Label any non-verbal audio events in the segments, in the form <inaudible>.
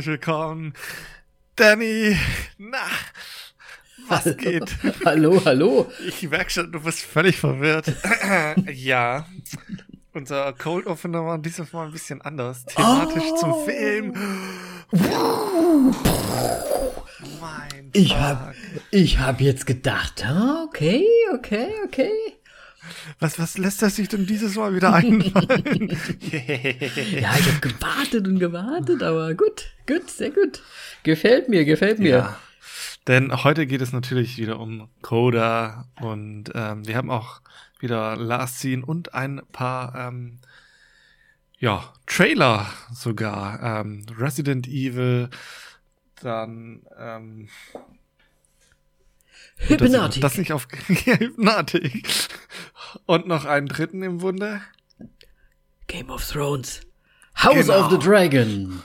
herzlich willkommen, Danny. Na, was hallo. geht? <laughs> Hallo, hallo. Ich merke schon, du bist völlig verwirrt. <clears throat> ja, unser Cold Opener war dieses Mal ein bisschen anders. Thematisch Oh. zum Film. Mein Ich hab, ich hab jetzt gedacht, ah, okay, okay, okay. Was, was lässt er sich denn dieses Mal wieder einfallen? <laughs> Ja, ich hab gewartet und gewartet, aber gut, gut, sehr gut. Gefällt mir, gefällt mir. Ja. Denn heute geht es natürlich wieder um Coda und ähm, wir haben auch wieder Last Scene und ein paar ähm, ja, Trailer sogar. Ähm, Resident Evil, dann ähm, Hypnotic. Das, das nicht auf <laughs> ja, Hypnotic. Und noch einen dritten im Bunde. Game of Thrones. House Genau. of the Dragon.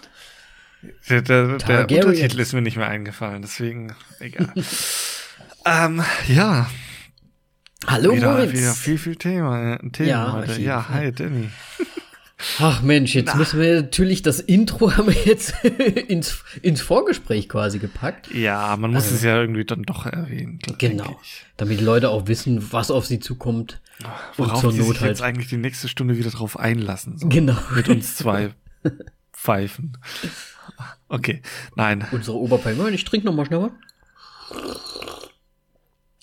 Der, der, der. Untertitel ist mir nicht mehr eingefallen, deswegen egal. <laughs> ähm, ja, Hallo, wieder, Moritz. wieder viel, viel Thema, Themen Ja, heute. Ja, hi, Danny. <laughs> Ach Mensch, jetzt müssen wir natürlich, das Intro <laughs> haben wir jetzt ins, ins Vorgespräch quasi gepackt. Ja, man muss es ja irgendwie dann doch erwähnen. Äh. Genau. Damit die Leute auch wissen, was auf sie zukommt. Worauf zur die Not sich halt. jetzt eigentlich die nächste Stunde wieder drauf einlassen. So. Genau. Mit uns zwei <laughs> Pfeifen. Okay, nein. Unsere Oberpein. Ich trinke noch mal schnell was.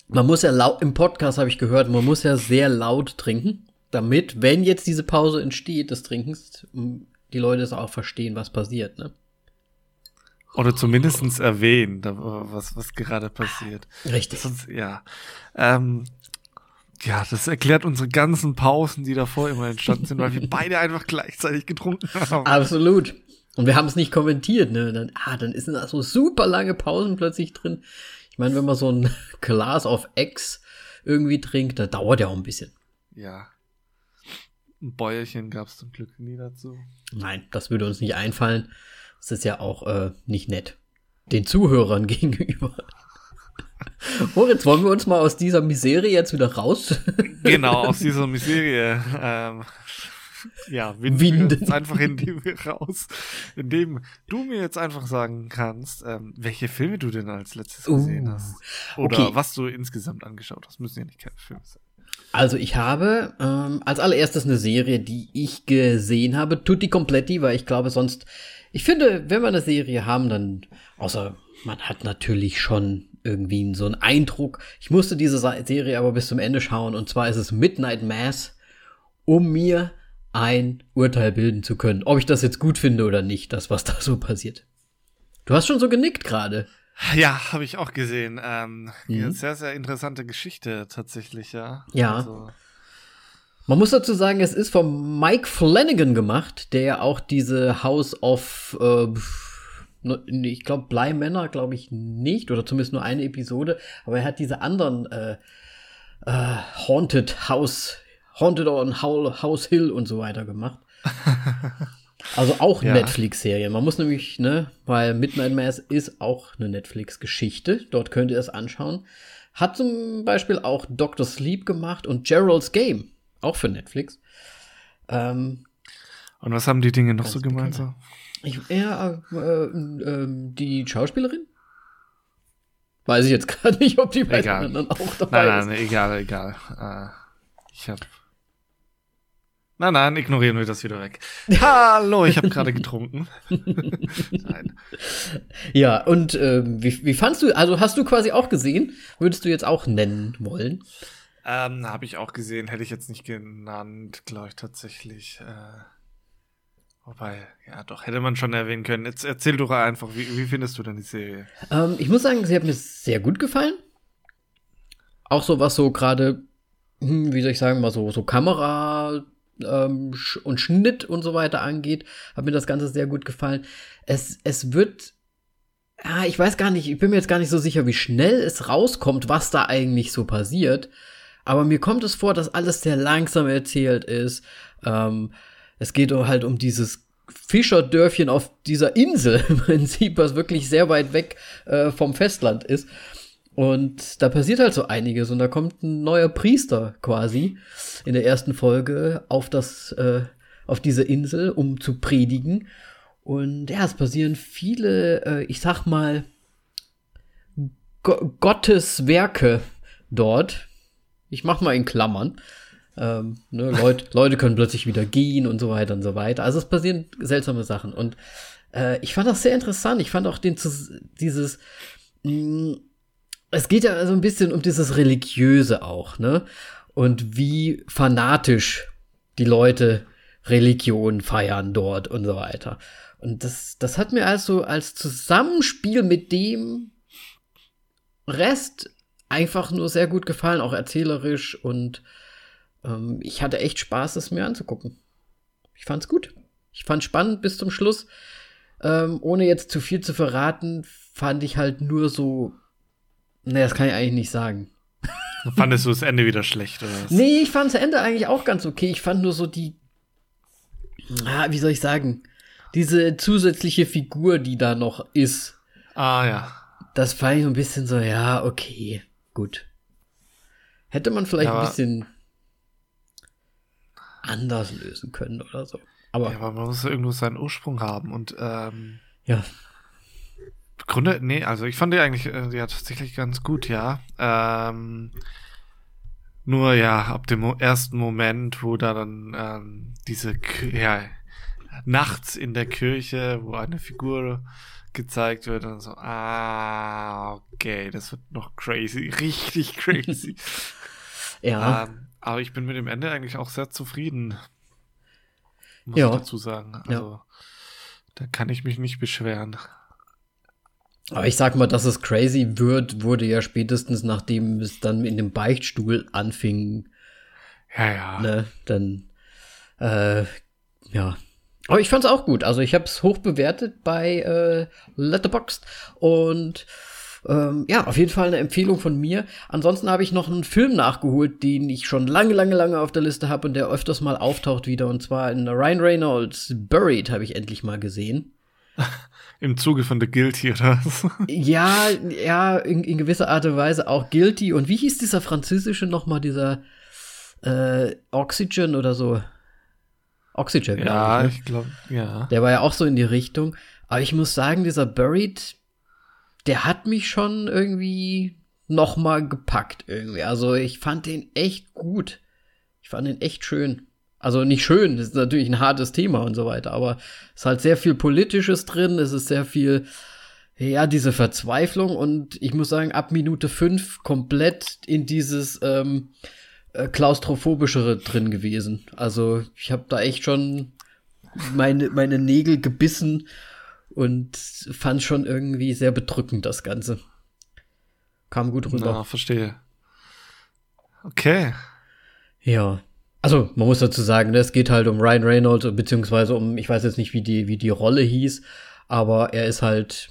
Man muss ja laut, im Podcast habe ich gehört, man muss ja sehr laut trinken, damit, wenn jetzt diese Pause entsteht des Trinkens, die Leute es auch verstehen, was passiert, ne? Oder zumindestens erwähnen, was, was gerade passiert. Richtig. Sonst, ja. Ähm, ja, das erklärt unsere ganzen Pausen, die davor immer entstanden sind, weil wir <laughs> beide einfach gleichzeitig getrunken haben. Absolut. Und wir haben es nicht kommentiert, ne? Dann, ah, dann ist da so super lange Pausen plötzlich drin. Ich meine, wenn man so ein <laughs> Glas auf Ex irgendwie trinkt, da dauert ja auch ein bisschen. Ja. Ein Bäuerchen gab es zum Glück nie dazu. Nein, das würde uns nicht einfallen. Das ist ja auch äh, nicht nett. Den Zuhörern <laughs> gegenüber. Moritz, wollen wir uns mal aus dieser Miserie jetzt wieder raus? <laughs> Genau, aus dieser Miserie. Ähm, ja, winden, Winden. wir jetzt einfach indem wir raus, indem du mir jetzt einfach sagen kannst, ähm, welche Filme du denn als letztes Uh, gesehen hast. Oder okay. was du insgesamt angeschaut hast. Müssen ja nicht keine Filme sein. Also ich habe ähm, als allererstes eine Serie, die ich gesehen habe, Tutti Completi, weil ich glaube sonst, ich finde, wenn wir eine Serie haben, dann, außer man hat natürlich schon irgendwie so einen Eindruck. Ich musste diese Serie aber bis zum Ende schauen und zwar ist es Midnight Mass, um mir ein Urteil bilden zu können, ob ich das jetzt gut finde oder nicht, das was da so passiert. Du hast schon so genickt gerade. Ja, habe ich auch gesehen. Ähm, Mhm. Sehr, sehr interessante Geschichte tatsächlich, ja. Ja. Also, Man muss dazu sagen, es ist von Mike Flanagan gemacht, der ja auch diese House of, äh, ne- ich glaube, Bleimänner, glaube ich nicht, oder zumindest nur eine Episode, aber er hat diese anderen äh, äh, Haunted House, Haunted on Howl- House Hill und so weiter gemacht. <laughs> Also auch Ja. Netflix-Serie. Man muss nämlich, ne, weil Midnight Mass ist auch eine Netflix-Geschichte. Dort könnt ihr es anschauen. Hat zum Beispiel auch Dr. Sleep gemacht und Gerald's Game. Auch für Netflix. Ähm, und was haben die Dinge noch Ganz so gemeinsam? ich, ja, äh, äh, ähm, die Schauspielerin? Weiß ich jetzt <laughs> gerade nicht, ob die beiden anderen auch dabei Nein, ist. nein, egal, egal. Äh, ich hab. Nein, nein, ignorieren wir das wieder weg. <laughs> Hallo, ich habe gerade getrunken. <laughs> nein. Ja, und ähm, wie, wie fandst du, also hast du quasi auch gesehen? Würdest du jetzt auch nennen wollen? Ähm, habe ich auch gesehen, hätte ich jetzt nicht genannt, glaube ich tatsächlich. Äh, wobei, ja, doch, hätte man schon erwähnen können. Jetzt erzähl doch einfach, wie, wie findest du denn die Serie? Ähm, ich muss sagen, sie hat mir sehr gut gefallen. Auch so was so gerade, hm, wie soll ich sagen, mal so, so Kamera ähm, und Schnitt und so weiter angeht, hat mir das Ganze sehr gut gefallen. Es, es wird, ja, ich weiß gar nicht, ich bin mir jetzt gar nicht so sicher, wie schnell es rauskommt, was da eigentlich so passiert. Aber mir kommt es vor, dass alles sehr langsam erzählt ist. Ähm, es geht halt um dieses Fischerdörfchen auf dieser Insel <laughs> im Prinzip, was wirklich sehr weit weg äh, vom Festland ist. Und da passiert halt so einiges und da kommt ein neuer Priester quasi in der ersten Folge auf das, äh, auf diese Insel, um zu predigen. Und ja, es passieren viele, äh, ich sag mal, Go Gottes Werke dort. Ich mach mal in Klammern. Ähm, ne, <laughs> Leute, Leute können plötzlich wieder gehen und so weiter und so weiter. Also es passieren seltsame Sachen. Und äh, ich fand das sehr interessant. Ich fand auch den dieses mh, mm, es geht ja so ein bisschen um dieses Religiöse auch, ne? Und wie fanatisch die Leute Religion feiern dort und so weiter. Und das, das hat mir also als Zusammenspiel mit dem Rest einfach nur sehr gut gefallen, auch erzählerisch und ähm, ich hatte echt Spaß, es mir anzugucken. Ich fand's gut. Ich fand's spannend bis zum Schluss. Ähm, ohne jetzt zu viel zu verraten, fand ich halt nur so Nee, das kann ich eigentlich nicht sagen. Fandest du das Ende wieder schlecht, oder was? Nee, ich fand das Ende eigentlich auch ganz okay. Ich fand nur so die. Ah, wie soll ich sagen? Diese zusätzliche Figur, die da noch ist. Ah, ja. Das fand ich ein bisschen so, ja, okay, gut. Hätte man vielleicht ja, ein bisschen anders lösen können oder so. Aber, ja, aber man muss ja irgendwo seinen Ursprung haben und ähm, ja. Grunde, nee, also ich fand die eigentlich äh, ja tatsächlich ganz gut, ja. Ähm, nur ja, ab dem ersten Moment, wo da dann ähm, diese, ja, nachts in der Kirche, wo eine Figur gezeigt wird und so, ah, okay, das wird noch crazy, <laughs> richtig crazy. <laughs> ja. Ähm, aber ich bin mit dem Ende eigentlich auch sehr zufrieden. Muss ja. ich dazu sagen. Also, ja. da kann ich mich nicht beschweren. Aber ich sag mal, dass es crazy wird, wurde ja spätestens nachdem es dann in dem Beichtstuhl anfing. Ja, ja. Ne, dann, äh, ja. Aber ich fand's auch gut. Also ich habe es hoch bewertet bei äh, Letterboxd und ähm, ja, auf jeden Fall eine Empfehlung von mir. Ansonsten habe ich noch einen Film nachgeholt, den ich schon lange, lange, lange auf der Liste habe und der öfters mal auftaucht wieder. Und zwar in Ryan Reynolds Buried habe ich endlich mal gesehen. <laughs> Im Zuge von The Guilty, oder? ja, <laughs> ja, in, in, gewisser Art und Weise auch Guilty. Und wie hieß dieser französische nochmal, dieser äh, Oxygen oder so? Oxygen, ja. Ich, ne? ich glaube, ja. Der war ja auch so in die Richtung. Aber ich muss sagen, dieser Buried, der hat mich schon irgendwie nochmal gepackt irgendwie. Also ich fand den echt gut. Ich fand den echt schön. Also nicht schön, das ist natürlich ein hartes Thema und so weiter, aber es ist halt sehr viel Politisches drin, es ist sehr viel, ja, diese Verzweiflung und ich muss sagen, ab Minute fünf komplett in dieses ähm, äh, klaustrophobischere drin gewesen. Also ich habe da echt schon meine, meine Nägel gebissen und fand schon irgendwie sehr bedrückend das Ganze. Kam gut rüber. Ja, verstehe. Okay. Ja. Also, man muss dazu sagen, ne, es geht halt um Ryan Reynolds, beziehungsweise um, ich weiß jetzt nicht, wie die, wie die Rolle hieß, aber er ist halt,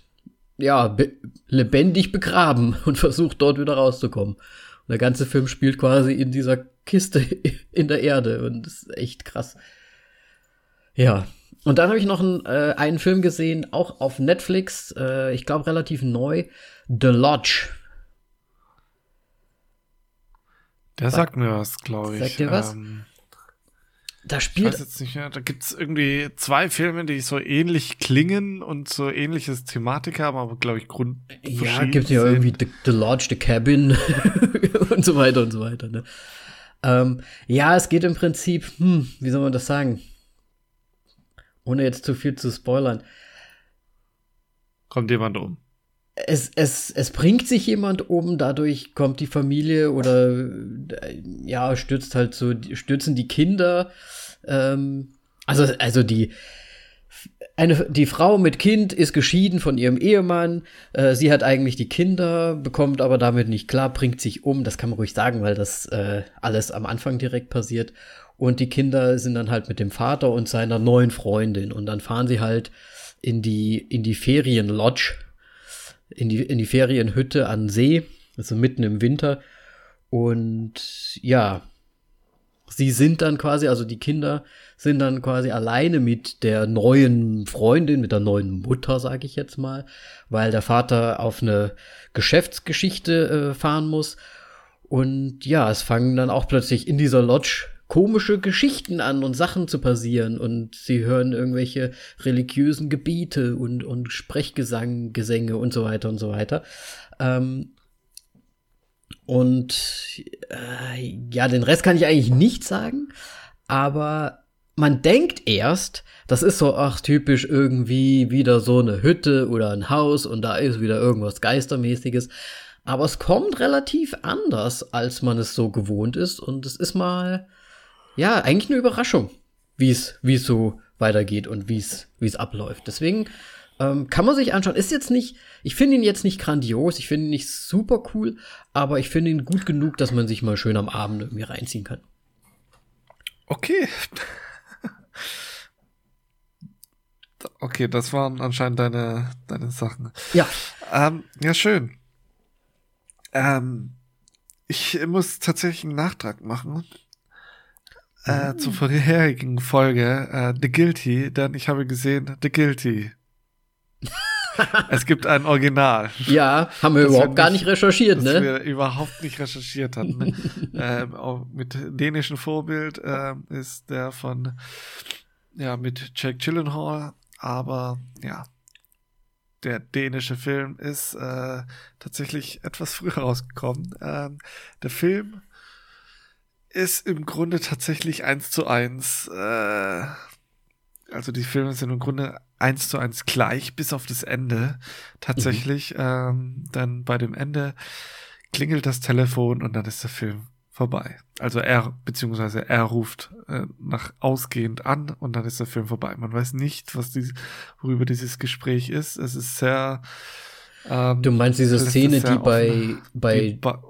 ja, be lebendig begraben <laughs> und versucht dort wieder rauszukommen. Und der ganze Film spielt quasi in dieser Kiste <laughs> in der Erde und das ist echt krass. Ja. Und dann habe ich noch einen, äh, einen Film gesehen, auch auf Netflix, äh, ich glaube relativ neu, The Lodge. Der sagt mir was, glaube ich. Sagt dir was? Ähm, da spielt. Ich weiß jetzt nicht mehr. Da gibt es irgendwie zwei Filme, die so ähnlich klingen und so ähnliches Thematik haben, aber glaube ich Grund. Ja, gibt ja irgendwie The, The, Lodge, The Cabin <laughs> und so weiter und so weiter. Ne? Ähm, ja, es geht im Prinzip, hm, wie soll man das sagen? Ohne jetzt zu viel zu spoilern. Kommt jemand um? Es, es, es bringt sich jemand um, dadurch kommt die Familie oder ja, stürzt halt so, stürzen die Kinder. Ähm, also, also die, eine, die Frau mit Kind ist geschieden von ihrem Ehemann. Äh, sie hat eigentlich die Kinder, bekommt aber damit nicht klar, bringt sich um. Das kann man ruhig sagen, weil das äh, alles am Anfang direkt passiert. Und die Kinder sind dann halt mit dem Vater und seiner neuen Freundin. Und dann fahren sie halt in die, in die Ferienlodge in die, in die Ferienhütte an See, also mitten im Winter. Und ja, sie sind dann quasi, also die Kinder sind dann quasi alleine mit der neuen Freundin, mit der neuen Mutter, sage ich jetzt mal, weil der Vater auf eine Geschäftsgeschichte äh, fahren muss. Und ja, es fangen dann auch plötzlich in dieser Lodge komische Geschichten an und Sachen zu passieren und sie hören irgendwelche religiösen Gebiete und, und Sprechgesang, Gesänge und so weiter und so weiter. Ähm, und äh, ja, den Rest kann ich eigentlich nicht sagen, aber man denkt erst, das ist so, ach, typisch irgendwie wieder so eine Hütte oder ein Haus und da ist wieder irgendwas Geistermäßiges. Aber es kommt relativ anders, als man es so gewohnt ist. Und es ist mal, ja, eigentlich eine Überraschung, wie es, wie es so weitergeht und wie es, wie es abläuft. Deswegen ähm, kann man sich anschauen. Ist jetzt nicht, ich finde ihn jetzt nicht grandios, ich finde ihn nicht super cool, aber ich finde ihn gut genug, dass man sich mal schön am Abend irgendwie reinziehen kann. Okay. <laughs> Okay, das waren anscheinend deine, deine Sachen. Ja. Ähm, ja, schön. Ähm, ich muss tatsächlich einen Nachtrag machen. Äh, mhm. zur vorherigen Folge, äh, The Guilty, denn ich habe gesehen, The Guilty. es gibt ein Original. Ja, haben wir überhaupt wir gar nicht recherchiert, ne? Das wir überhaupt nicht recherchiert hatten. Ne? <laughs> ähm, mit dänischem Vorbild äh, ist der von, ja, mit Jack Gyllenhaal, aber ja, der dänische Film ist äh, tatsächlich etwas früher rausgekommen. Ähm, der Film ist im Grunde tatsächlich eins zu eins. Äh, also die Filme sind im Grunde eins zu eins gleich, bis auf das Ende. Tatsächlich, mhm. ähm, dann bei dem Ende klingelt das Telefon und dann ist der Film vorbei. Also er, beziehungsweise er ruft äh, nach ausgehend an und dann ist der Film vorbei. Man weiß nicht, was die, worüber dieses Gespräch ist. Es ist sehr. Ähm, du meinst diese Szene, die bei, bei die ba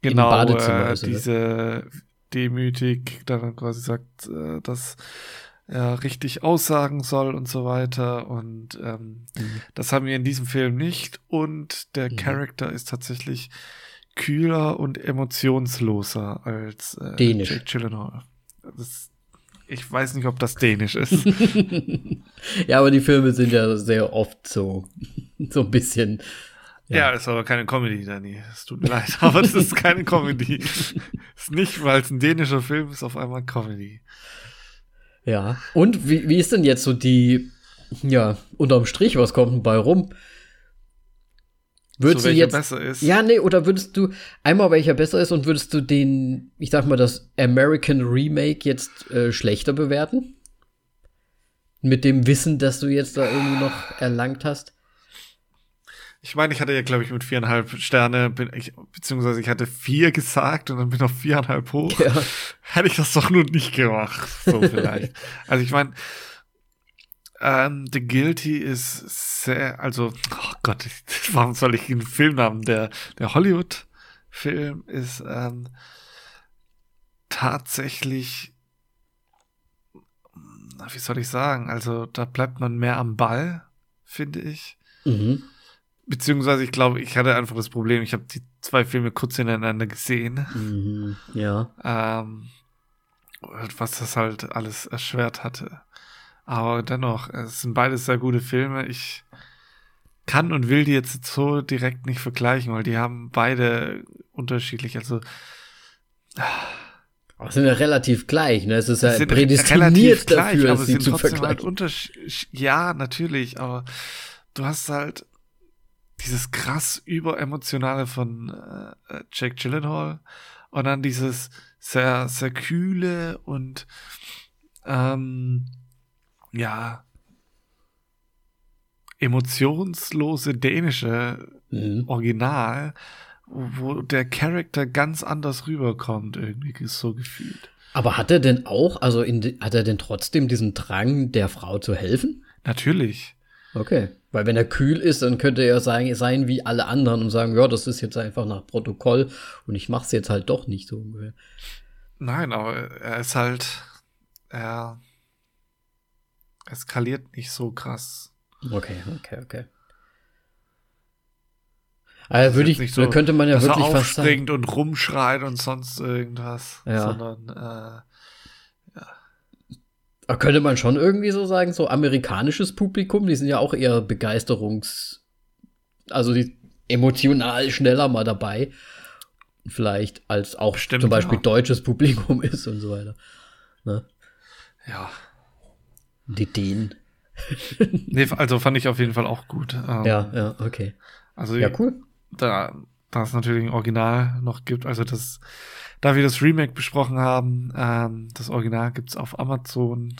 genau, Badezimmer äh, ist, diese demütig dann quasi sagt, äh, dass er richtig aussagen soll und so weiter. Und ähm, mhm. das haben wir in diesem Film nicht. Und der mhm. Charakter ist tatsächlich kühler und emotionsloser als äh, Dänisch. Jake Gyllenhaal. Das, ich weiß nicht, ob das Dänisch ist. <laughs> ja, aber die Filme sind ja sehr oft so, <laughs> so ein bisschen. Ja, ja ist aber keine Comedy, Danny. Es tut mir leid, <laughs> aber das ist keine Comedy. <laughs> ist nicht, weil es ein dänischer Film ist, auf einmal Comedy. Ja. Und wie, wie ist denn jetzt so die, ja, unterm Strich, was kommt denn bei rum? Würdest so, du jetzt besser ist. Ja, nee, oder würdest du einmal welcher besser ist und würdest du den, ich sag mal, das American Remake jetzt äh, schlechter bewerten? Mit dem Wissen, dass du jetzt da irgendwie noch erlangt hast? Ich meine, ich hatte ja, glaube ich, mit viereinhalb Sterne, bin ich, beziehungsweise ich hatte vier gesagt und dann bin ich auf viereinhalb hoch. Ja. Hätte ich das doch nur nicht gemacht. So vielleicht. <laughs> also ich meine, ähm, The Guilty ist sehr, also, oh Gott, warum soll ich einen Film haben? Der, der Hollywood-Film ist ähm, tatsächlich, wie soll ich sagen, also da bleibt man mehr am Ball, finde ich. Mhm. Beziehungsweise, ich glaube, ich hatte einfach das Problem, ich habe die zwei Filme kurz hintereinander gesehen. Mhm, ja. Ähm, was das halt alles erschwert hatte. Aber dennoch, es sind beides sehr gute Filme. Ich kann und will die jetzt so direkt nicht vergleichen, weil die haben beide unterschiedlich, also. Aber sind ja relativ gleich, ne? Es ist ja prädestiniert dafür, gleich, aber sie zu halt vergleichen. Halt ja, natürlich, aber du hast halt dieses krass überemotionale von äh, Jake Gyllenhaal und dann dieses sehr, sehr kühle und ähm, ja emotionslose dänische mhm. Original, wo der Charakter ganz anders rüberkommt, irgendwie so gefühlt. Aber hat er denn auch, also in, hat er denn trotzdem diesen Drang, der Frau zu helfen? Natürlich. Okay. Weil wenn er kühl ist, dann könnte er sein, sein wie alle anderen und sagen, ja, das ist jetzt einfach nach Protokoll und ich mach's jetzt halt doch nicht so ungefähr. Nein, aber er ist halt, er eskaliert nicht so krass. Okay, okay, okay. Also würde ich, so, könnte man ja wirklich fast sagen. und rumschreit und sonst irgendwas, ja. sondern äh, Da könnte man schon irgendwie so sagen, so amerikanisches Publikum, die sind ja auch eher Begeisterungs-, also die emotional schneller mal dabei. Vielleicht als auch Stimmt, zum Beispiel ja. deutsches Publikum <laughs> ist und so weiter. Ne? Ja. Die Dänen. <laughs> Nee, also fand ich auf jeden Fall auch gut. Ähm, Ja, ja, okay. Also Ja, cool. da, da es natürlich ein Original noch gibt, also das, da wir das Remake besprochen haben, ähm, das Original gibt's auf Amazon.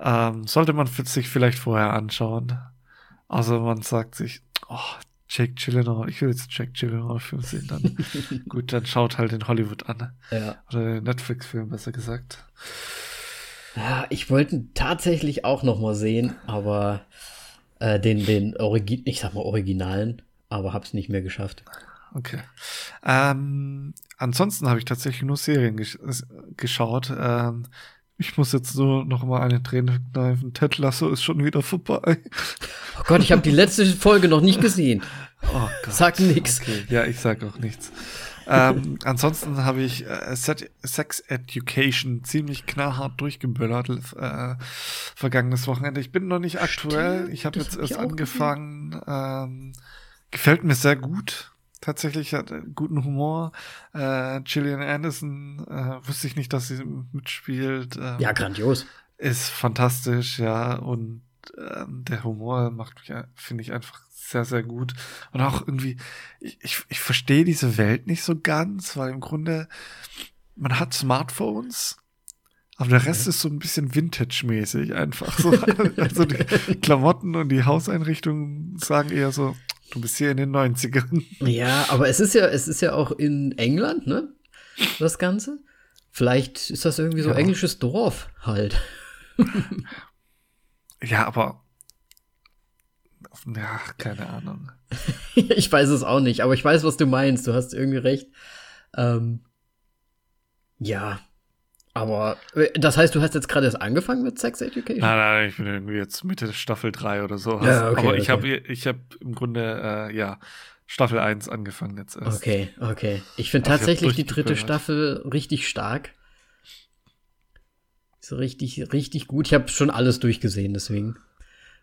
Ähm, sollte man sich vielleicht vorher anschauen. Also man sagt sich, oh, Jake Gyllenhaal, ich will jetzt Jake Gyllenhaal Film sehen, dann <laughs> gut, dann schaut halt den Hollywood an. Ja. Oder den Netflix-Film, besser gesagt. Ja, ich wollte ihn tatsächlich auch noch mal sehen, aber äh, den, den Origi ich sag mal Originalen, aber hab's nicht mehr geschafft. Okay. Ähm, ansonsten habe ich tatsächlich nur Serien gesch geschaut. Ähm, ich muss jetzt nur noch mal eine Träne kneifen. Ted Lasso ist schon wieder vorbei. Oh Gott, ich habe die letzte Folge noch nicht gesehen. Oh Gott. Sag nix. Okay. Ja, ich sag auch nichts. ähm, ansonsten habe ich äh, Sex Education ziemlich knallhart durchgeböllert äh, vergangenes Wochenende. Ich bin noch nicht aktuell. Stimmt, ich habe jetzt erst angefangen. Ähm, gefällt mir sehr gut. Tatsächlich hat äh, guten Humor. Äh, Gillian Anderson äh, wusste ich nicht, dass sie mitspielt. Ähm, Ja, grandios. ist fantastisch, ja. Und ähm, der Humor macht mich, äh, finde ich, einfach sehr, sehr gut. Und auch irgendwie, ich, ich, ich verstehe diese Welt nicht so ganz, weil im Grunde, man hat Smartphones, aber der Rest ist so ein bisschen Vintage-mäßig einfach. So. <laughs> Also die Klamotten und die Hauseinrichtungen sagen eher so, du bist hier in den 90ern. Ja, aber es ist ja, es ist ja auch in England, ne? Das Ganze. Vielleicht ist das irgendwie so Ja. englisches Dorf halt. Ja, aber ja, keine Ahnung. <laughs> ich weiß es auch nicht, aber ich weiß, was du meinst. Du hast irgendwie recht. Ähm, ja. Aber äh, das heißt, du hast jetzt gerade erst angefangen mit Sex Education? Nein, nein, ich bin irgendwie jetzt Mitte Staffel 3 oder so. Ja, okay, Aber ich okay. habe ich hab im Grunde, äh, ja, Staffel 1 angefangen jetzt erst. Okay, okay. Ich finde Also ich tatsächlich die dritte. Staffel richtig stark. So richtig, richtig gut. Ich habe schon alles durchgesehen, deswegen.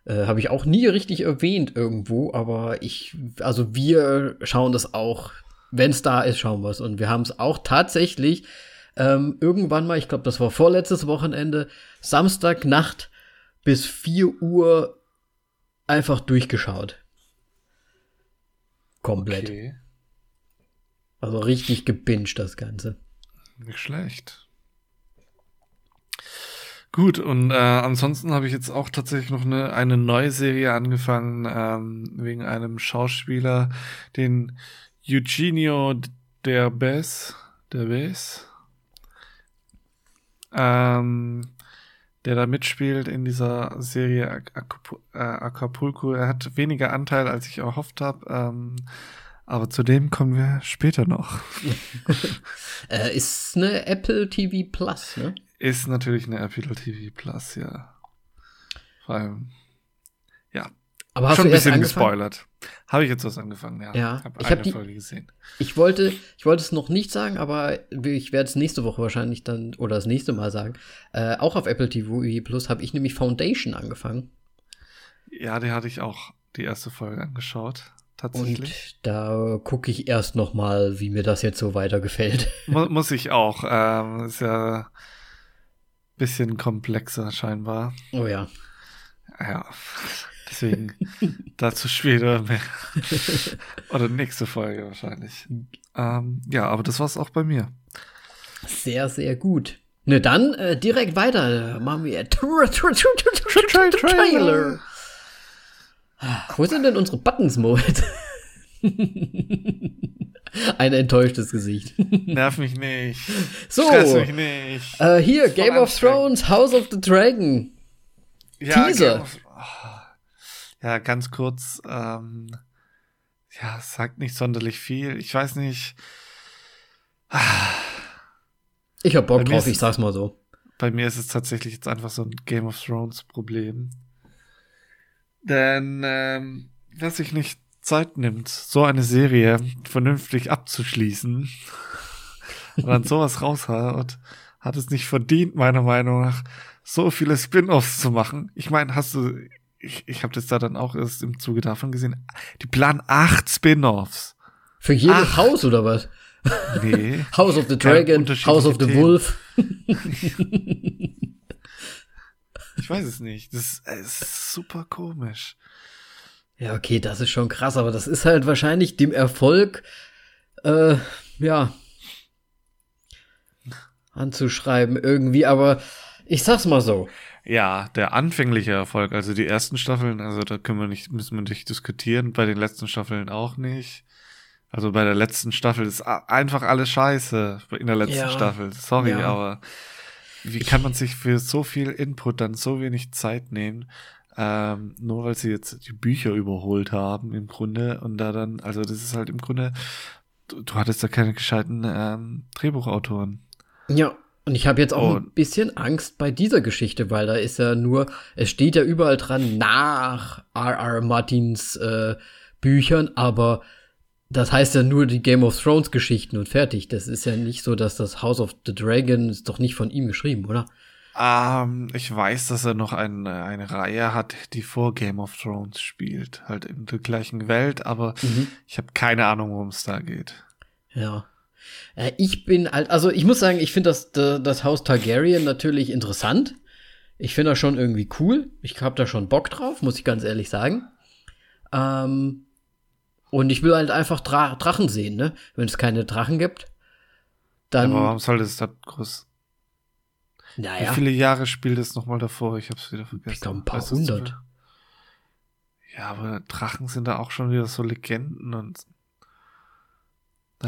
Äh, habe ich auch nie richtig erwähnt irgendwo, aber ich, also wir schauen das auch, wenn es da ist, schauen wir es. Und wir haben es auch tatsächlich ähm, irgendwann mal, ich glaube, das war vorletztes Wochenende, Samstagnacht bis 4 Uhr einfach durchgeschaut. Komplett. Okay, Also richtig gebinged das Ganze. nicht schlecht. Gut, und äh, ansonsten habe ich jetzt auch tatsächlich noch eine, eine neue Serie angefangen, ähm, wegen einem Schauspieler, den Eugenio Derbez, Derbez, ähm, der da mitspielt in dieser Serie äh, Acapulco. Er hat weniger Anteil, als ich erhofft habe, ähm, aber zu dem kommen wir später noch. <laughs> Äh, ist eine Apple TV Plus, ne? Ist natürlich eine Apple TV Plus, ja. Vor allem, ja, Aber hast schon du ein bisschen angefangen? gespoilert. Habe ich jetzt was angefangen, ja. Ja, Hab ich eine hab die- Folge gesehen. Ich wollte, ich wollte es noch nicht sagen, aber ich werde es nächste Woche wahrscheinlich dann oder das nächste Mal sagen. Äh, auch auf Apple TV Plus habe ich nämlich Foundation angefangen. Ja, die hatte ich auch die erste Folge angeschaut. Tatsächlich. Und da gucke ich erst noch mal, wie mir das jetzt so weiter gefällt. <laughs> Mu muss ich auch. Ähm, ist ja ein bisschen komplexer scheinbar. Oh ja. Ja. Deswegen <laughs> dazu später mehr. Oder nächste Folge wahrscheinlich. Ähm, ja, aber das war's auch bei mir. Sehr, sehr gut. Ne, dann äh, direkt weiter. Machen wir Tra- Tra- Tra- Tra- Tra- Tra- Trailer. Wo sind denn unsere Buttons, Moritz? <laughs> Ein enttäuschtes Gesicht. Nerv mich nicht. So. Stress mich nicht. Äh, hier, Game of. Thrones, House of the Dragon. Ja, Teaser. Game of- Ja, ganz kurz. Ähm, ja, es sagt nicht sonderlich viel. Ich weiß nicht. Ich hab Bock drauf, ist ich sag's mal so. Bei mir ist es tatsächlich jetzt einfach so ein Game of Thrones Problem. Denn ähm, wer sich nicht Zeit nimmt, so eine Serie vernünftig abzuschließen <laughs> und dann sowas raushaut, hat es nicht verdient, meiner Meinung nach, so viele Spin-offs zu machen. Ich meine, hast du, ich, ich habe das da dann auch erst im Zuge davon gesehen, die planen acht Spin-offs. Für jedes Ach. Haus oder was? Nee. <laughs> House of the Dragon, House of the Themen. Wolf. <laughs> ich weiß es nicht. Das ist super komisch. Ja, okay, das ist schon krass, aber das ist halt wahrscheinlich dem Erfolg, äh, ja, anzuschreiben irgendwie, aber ich sag's mal so. Ja, der anfängliche Erfolg, also die ersten Staffeln, also da können wir nicht, müssen wir nicht diskutieren, bei den letzten Staffeln auch nicht. Also bei der letzten Staffel ist einfach alles scheiße in der letzten ja. Staffel. Sorry, ja. aber wie kann man sich für so viel Input dann so wenig Zeit nehmen? Ähm, nur weil sie jetzt die Bücher überholt haben im Grunde und da dann, also das ist halt im Grunde, du, du hattest da keine gescheiten ähm, Drehbuchautoren. Ja, und ich habe jetzt auch und, ein bisschen Angst bei dieser Geschichte, weil da ist ja nur, es steht ja überall dran nach R.R. Martins äh, Büchern, aber das heißt ja nur die Game of Thrones Geschichten und fertig. Das ist ja nicht so, dass das House of the Dragon ist doch nicht von ihm geschrieben, oder? Ähm, ich weiß, dass er noch ein, eine Reihe hat, die vor Game of Thrones spielt. Halt in der gleichen Welt, aber mhm. ich habe keine Ahnung, worum es da geht. Ja. Äh, ich bin halt, also ich muss sagen, ich finde das, das Haus Targaryen natürlich interessant. Ich finde das schon irgendwie cool. Ich habe da schon Bock drauf, muss ich ganz ehrlich sagen. Ähm, und ich will halt einfach Dra Drachen sehen, ne? Wenn es keine Drachen gibt, dann. Aber warum soll das da groß? Naja. Wie viele Jahre spielt es nochmal davor? Ich hab's wieder vergessen. Ich glaube, ein paar weißt hundert. Ja, aber Drachen sind da auch schon wieder so Legenden und.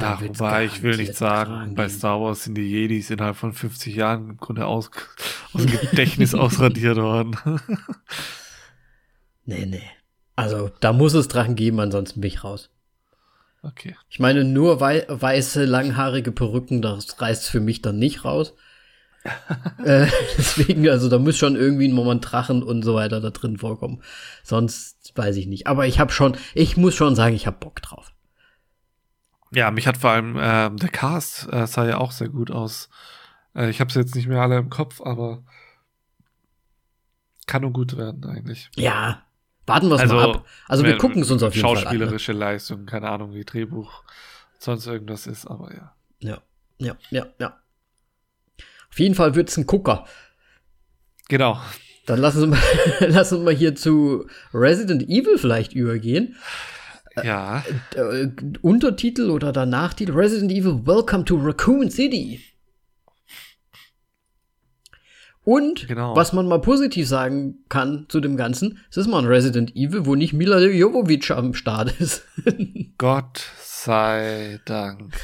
Ja, wobei ich will nicht sagen, bei Star Wars sind die Jedis innerhalb von 50 Jahren im Grunde aus, aus dem Gedächtnis <laughs> ausradiert worden. <laughs> nee, nee. Also, da muss es Drachen geben, ansonsten bin ich raus. Okay. Ich meine, nur wei weiße, langhaarige Perücken, das reißt für mich dann nicht raus. <laughs> äh, deswegen, also da muss schon irgendwie ein Moment Drachen und so weiter da drin vorkommen. Sonst weiß ich nicht. Aber ich habe schon, ich muss schon sagen, ich habe Bock drauf. Ja, mich hat vor allem äh, der Cast äh, sah ja auch sehr gut aus. Äh, ich habe es jetzt nicht mehr alle im Kopf, aber kann nur gut werden eigentlich. Ja, warten wir es also, mal ab. Also wir gucken es uns auf jeden Fall an. Schauspielerische ne? Leistung, keine Ahnung, wie Drehbuch sonst irgendwas ist, aber ja. Ja, ja, ja, ja. Auf jeden Fall wird es ein Gucker. Genau. Dann lass uns, mal, <laughs> lass uns mal hier zu Resident Evil vielleicht übergehen. Ja. Äh, äh, Untertitel oder danach Titel Resident Evil Welcome to Raccoon City. Und genau. was man mal positiv sagen kann zu dem Ganzen, es ist mal ein Resident Evil, wo nicht Mila Jovovich am Start ist. <laughs> Gott sei Dank.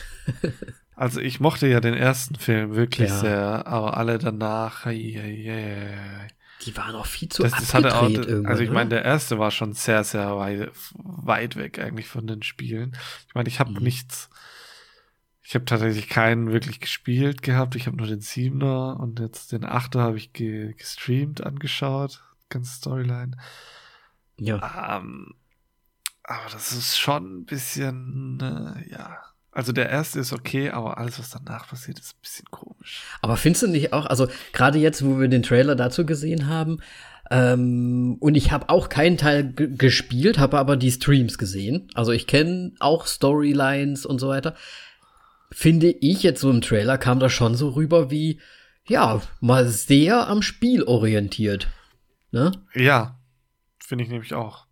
Also ich mochte ja den ersten Film wirklich ja. sehr, aber alle danach, yeah, die waren auch viel zu das, das hatte auch, Also ich meine, der erste war schon sehr, sehr weit, weit weg eigentlich von den Spielen. Ich meine, ich habe mhm. nichts, ich habe tatsächlich keinen wirklich gespielt gehabt. Ich habe nur den Siebener und jetzt den Achter habe ich ge gestreamt, angeschaut, ganze Storyline. Ja. Ähm, aber das ist schon ein bisschen, äh, ja, also der erste ist okay, aber alles, was danach passiert, ist ein bisschen komisch. Aber findest du nicht auch, also gerade jetzt, wo wir den Trailer dazu gesehen haben, ähm, und ich habe auch keinen Teil gespielt, habe aber die Streams gesehen. Also ich kenne auch Storylines und so weiter. Finde ich jetzt so im Trailer kam das schon so rüber wie, ja, mal sehr am Spiel orientiert. Ne? Ja, finde ich nämlich auch.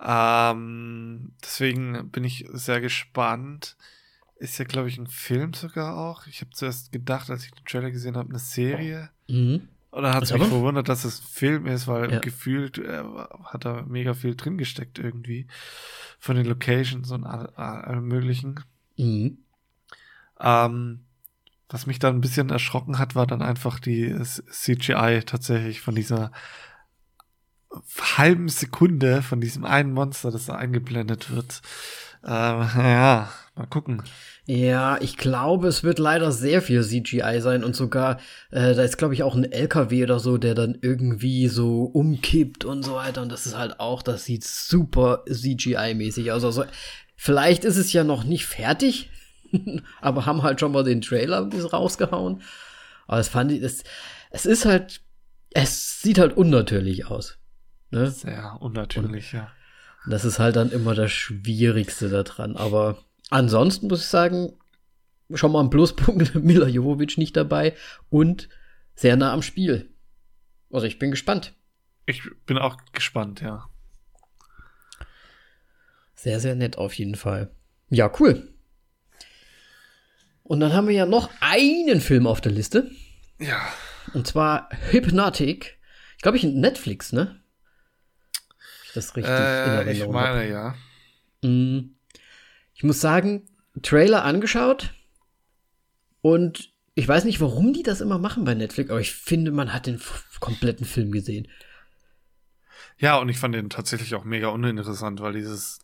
Ähm, deswegen bin ich sehr gespannt, ist ja, glaube ich, ein Film sogar auch. Ich habe zuerst gedacht, als ich den Trailer gesehen habe, eine Serie. Mhm. Oder hat es mich verwundert, dass es ein Film ist, weil ja. gefühlt äh, hat da mega viel drin gesteckt irgendwie. Von den Locations und allem möglichen. Mhm. Ähm, was mich dann ein bisschen erschrocken hat, war dann einfach die CGI tatsächlich von dieser halben Sekunde von diesem einen Monster, das da eingeblendet wird. Ähm, <laughs> ja, mal gucken. Ja, ich glaube, es wird leider sehr viel CGI sein und sogar, äh, da ist, glaube ich, auch ein LKW oder so, der dann irgendwie so umkippt und so weiter. Und das ist halt auch, das sieht super CGI-mäßig aus. Also, vielleicht ist es ja noch nicht fertig, <laughs> aber haben halt schon mal den Trailer rausgehauen. Aber es fand ich, es, es ist halt, es sieht halt unnatürlich aus. Ne? Sehr unnatürlich, ja. Das ist halt dann immer das Schwierigste daran. Aber ansonsten muss ich sagen, schon mal ein Pluspunkt, <laughs> Mila Jovovic nicht dabei und sehr nah am Spiel. Also ich bin gespannt. Ich bin auch gespannt, ja. Sehr, sehr nett auf jeden Fall. Ja, cool. Und dann haben wir ja noch einen Film auf der Liste. Ja. Und zwar Hypnotic. Ich glaube, ich Netflix, ne? Das richtig äh, in Erinnerung. Ich meine, hab. ja. Mm. Ich muss sagen, Trailer angeschaut und ich weiß nicht, warum die das immer machen bei Netflix, aber ich finde, man hat den kompletten Film gesehen. Ja, und ich fand den tatsächlich auch mega uninteressant, weil dieses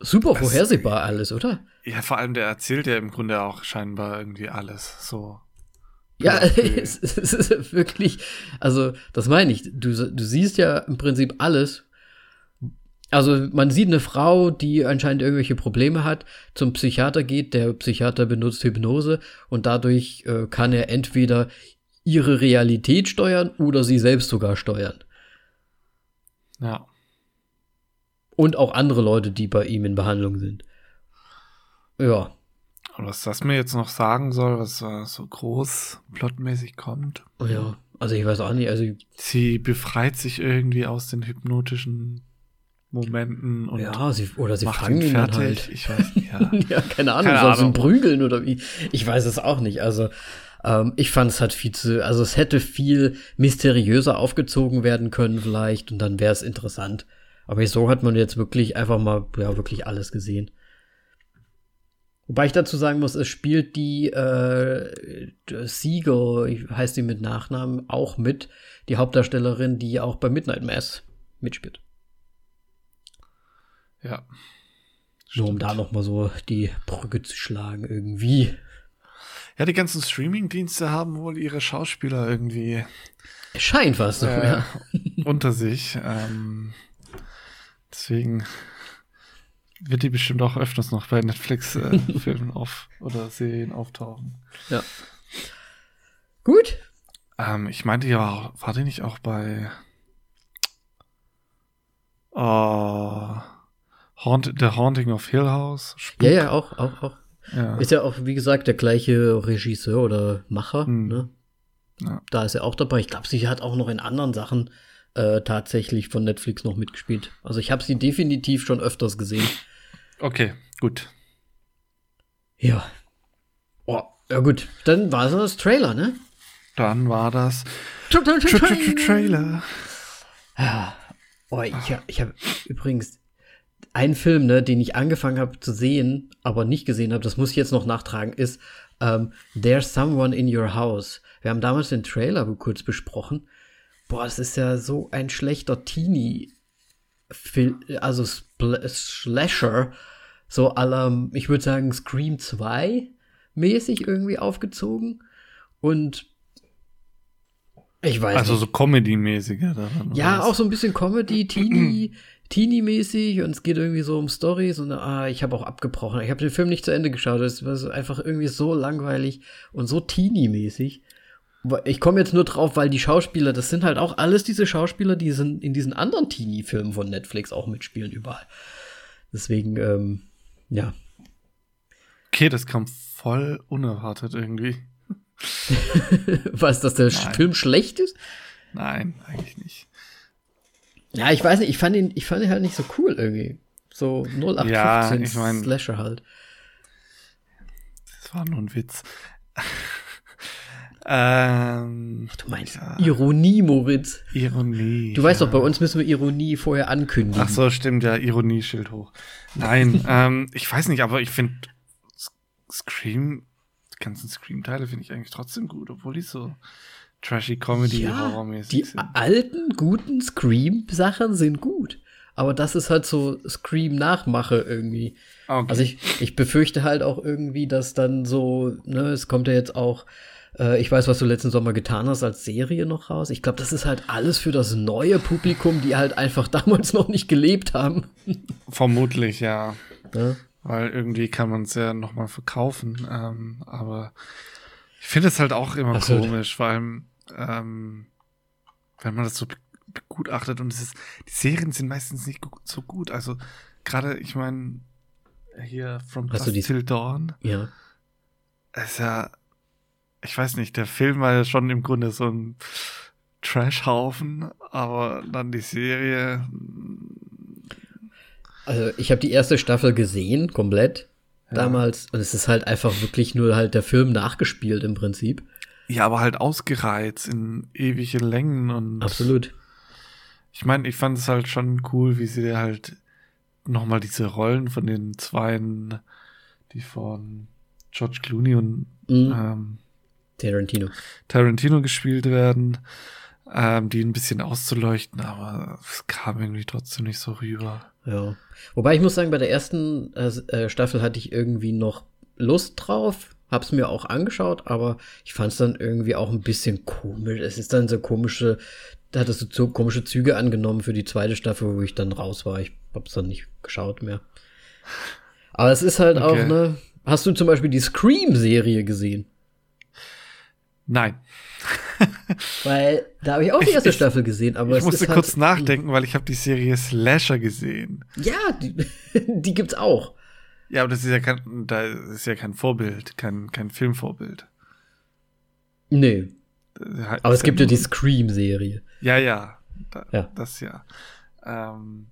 super vorhersehbar alles, oder? Ja, vor allem der erzählt ja im Grunde auch scheinbar irgendwie alles so. Ja, es, <laughs> es ist wirklich, also das meine ich. Du, du siehst ja im Prinzip alles. Also man sieht eine Frau, die anscheinend irgendwelche Probleme hat, zum Psychiater geht, der Psychiater benutzt Hypnose und dadurch äh, kann er entweder ihre Realität steuern oder sie selbst sogar steuern. Ja. Und auch andere Leute, die bei ihm in Behandlung sind. Ja. Und was das mir jetzt noch sagen soll, was so groß plotmäßig kommt. Oh ja, also ich weiß auch nicht. Also sie befreit sich irgendwie aus den hypnotischen Momenten und ja, sie, oder sie fangen ihn fertig. halt. Ich weiß nicht, ja. <laughs> ja, keine Ahnung, keine Ahnung. prügeln oder wie. Ich weiß es auch nicht. Also ähm, ich fand es halt viel zu, also es hätte viel mysteriöser aufgezogen werden können vielleicht und dann wäre es interessant. Aber so hat man jetzt wirklich einfach mal, ja, wirklich alles gesehen. Wobei ich dazu sagen muss, es spielt die äh, Siegel, heißt sie mit Nachnamen, auch mit, die Hauptdarstellerin, die auch bei Midnight Mass mitspielt. Ja. Nur um da noch mal so die Brücke zu schlagen irgendwie. Ja, die ganzen Streaming-Dienste haben wohl ihre Schauspieler irgendwie. Scheint was so, äh, ja. unter sich. Ähm, deswegen wird die bestimmt auch öfters noch bei Netflix-Filmen äh, <laughs> auf oder Serien auftauchen. Ja. Gut. Ähm, ich meinte ja, war die nicht auch bei oh, Haunt, The Haunting of Hill House? Spuk? Ja, ja, auch, auch, auch. Ja. Ist ja auch, wie gesagt, der gleiche Regisseur oder Macher. Hm. Ne? Ja. Da ist er auch dabei. Ich glaube, sie hat auch noch in anderen Sachen äh, tatsächlich von Netflix noch mitgespielt. Also ich habe sie definitiv schon öfters gesehen. Okay, gut. Ja. Oh, ja gut. Dann war es das Trailer, ne? Dann war das Tra Tra Tra Trailer. Ja. Oh, ich habe ich hab übrigens einen Film, ne, den ich angefangen habe zu sehen, aber nicht gesehen habe, das muss ich jetzt noch nachtragen, ist ähm, There's Someone in Your House. Wir haben damals den Trailer kurz besprochen. Boah, es ist ja so ein schlechter Teenie, also Slasher, so aller, ich würde sagen Scream 2 mäßig irgendwie aufgezogen und ich weiß Also nicht. so Comedy-mäßiger. Ja, auch so ein bisschen Comedy, Teenie, <clears throat> <clears throat> Teenie-mäßig und es geht irgendwie so um Stories und ah, ich habe auch abgebrochen. Ich habe den Film nicht zu Ende geschaut. Es war einfach irgendwie so langweilig und so Teenie-mäßig. Ich komme jetzt nur drauf, weil die Schauspieler, das sind halt auch alles diese Schauspieler, die sind in diesen anderen Teenie-Filmen von Netflix auch mitspielen überall. Deswegen, ähm, ja. Okay, das kam voll unerwartet irgendwie. <laughs> Was, dass der Nein. Film schlecht ist? Nein, eigentlich nicht. Ja, ich weiß nicht, ich fand ihn, ich fand ihn halt nicht so cool irgendwie. So 0815 ja, ich mein, Slasher halt. Das war nur ein Witz. <laughs> ähm, Ach, du meinst ja. Ironie, Moritz. Ironie. Du weißt doch, bei uns müssen wir Ironie vorher ankündigen. Ach so, stimmt, ja, Ironie-Schild hoch. Nein, <laughs> ähm, ich weiß nicht, aber ich finde Scream, die ganzen Scream-Teile finde ich eigentlich trotzdem gut, obwohl die so trashy Comedy ja, horrormäßig die sind. alten guten Scream Sachen sind gut, aber das ist halt so Scream Nachmache irgendwie. Okay. Also ich ich befürchte halt auch irgendwie, dass dann so, ne, es kommt ja jetzt auch äh, ich weiß, was du letzten Sommer getan hast als Serie noch raus. Ich glaube, das ist halt alles für das neue Publikum, die halt einfach <laughs> damals noch nicht gelebt haben. Vermutlich, ja. ja? Weil irgendwie kann man es ja noch mal verkaufen. Ähm, aber Ich finde es halt auch immer Absolut. komisch, vor allem, ähm, wenn man das so be- begutachtet und es ist, die Serien sind meistens nicht so gut. Also gerade, ich meine, hier From Dusk Till Dawn Ja. ist ja, ich weiß nicht, der Film war ja schon im Grunde so ein Trashhaufen, aber dann die Serie, Also ich habe die erste Staffel gesehen, komplett. Ja. Damals. Und es ist halt einfach wirklich nur halt der Film nachgespielt im Prinzip. Ja, aber halt ausgereizt in ewige Längen und Absolut. Ich meine, ich fand es halt schon cool, wie sie halt nochmal diese Rollen von den Zweien, die von George Clooney und Mhm. ähm, Tarantino. Tarantino gespielt werden, ähm, die ein bisschen auszuleuchten, aber es kam irgendwie trotzdem nicht so rüber. Ja. Wobei ich muss sagen, bei der ersten äh, äh, Staffel hatte ich irgendwie noch Lust drauf. Hab's mir auch angeschaut, aber ich fand's dann irgendwie auch ein bisschen komisch. Es ist dann so komische, da hattest du so komische Züge angenommen für die zweite Staffel, wo ich dann raus war. Ich hab's dann nicht geschaut mehr. Aber es ist halt Okay. auch, ne. Hast du zum Beispiel die Scream-Serie gesehen? Nein, <laughs> Weil da habe ich auch die erste ich- Staffel gesehen, aber ich es musste kurz halt, nachdenken, weil ich habe die Serie Slasher gesehen. Ja, die, <laughs> die gibt's auch. Ja, aber das ist ja kein, da ist ja kein Vorbild, kein, kein Filmvorbild. Nee, Das aber es gibt ja die Scream-Serie. Ja, ja. Da, Ja. Das ja. Ähm,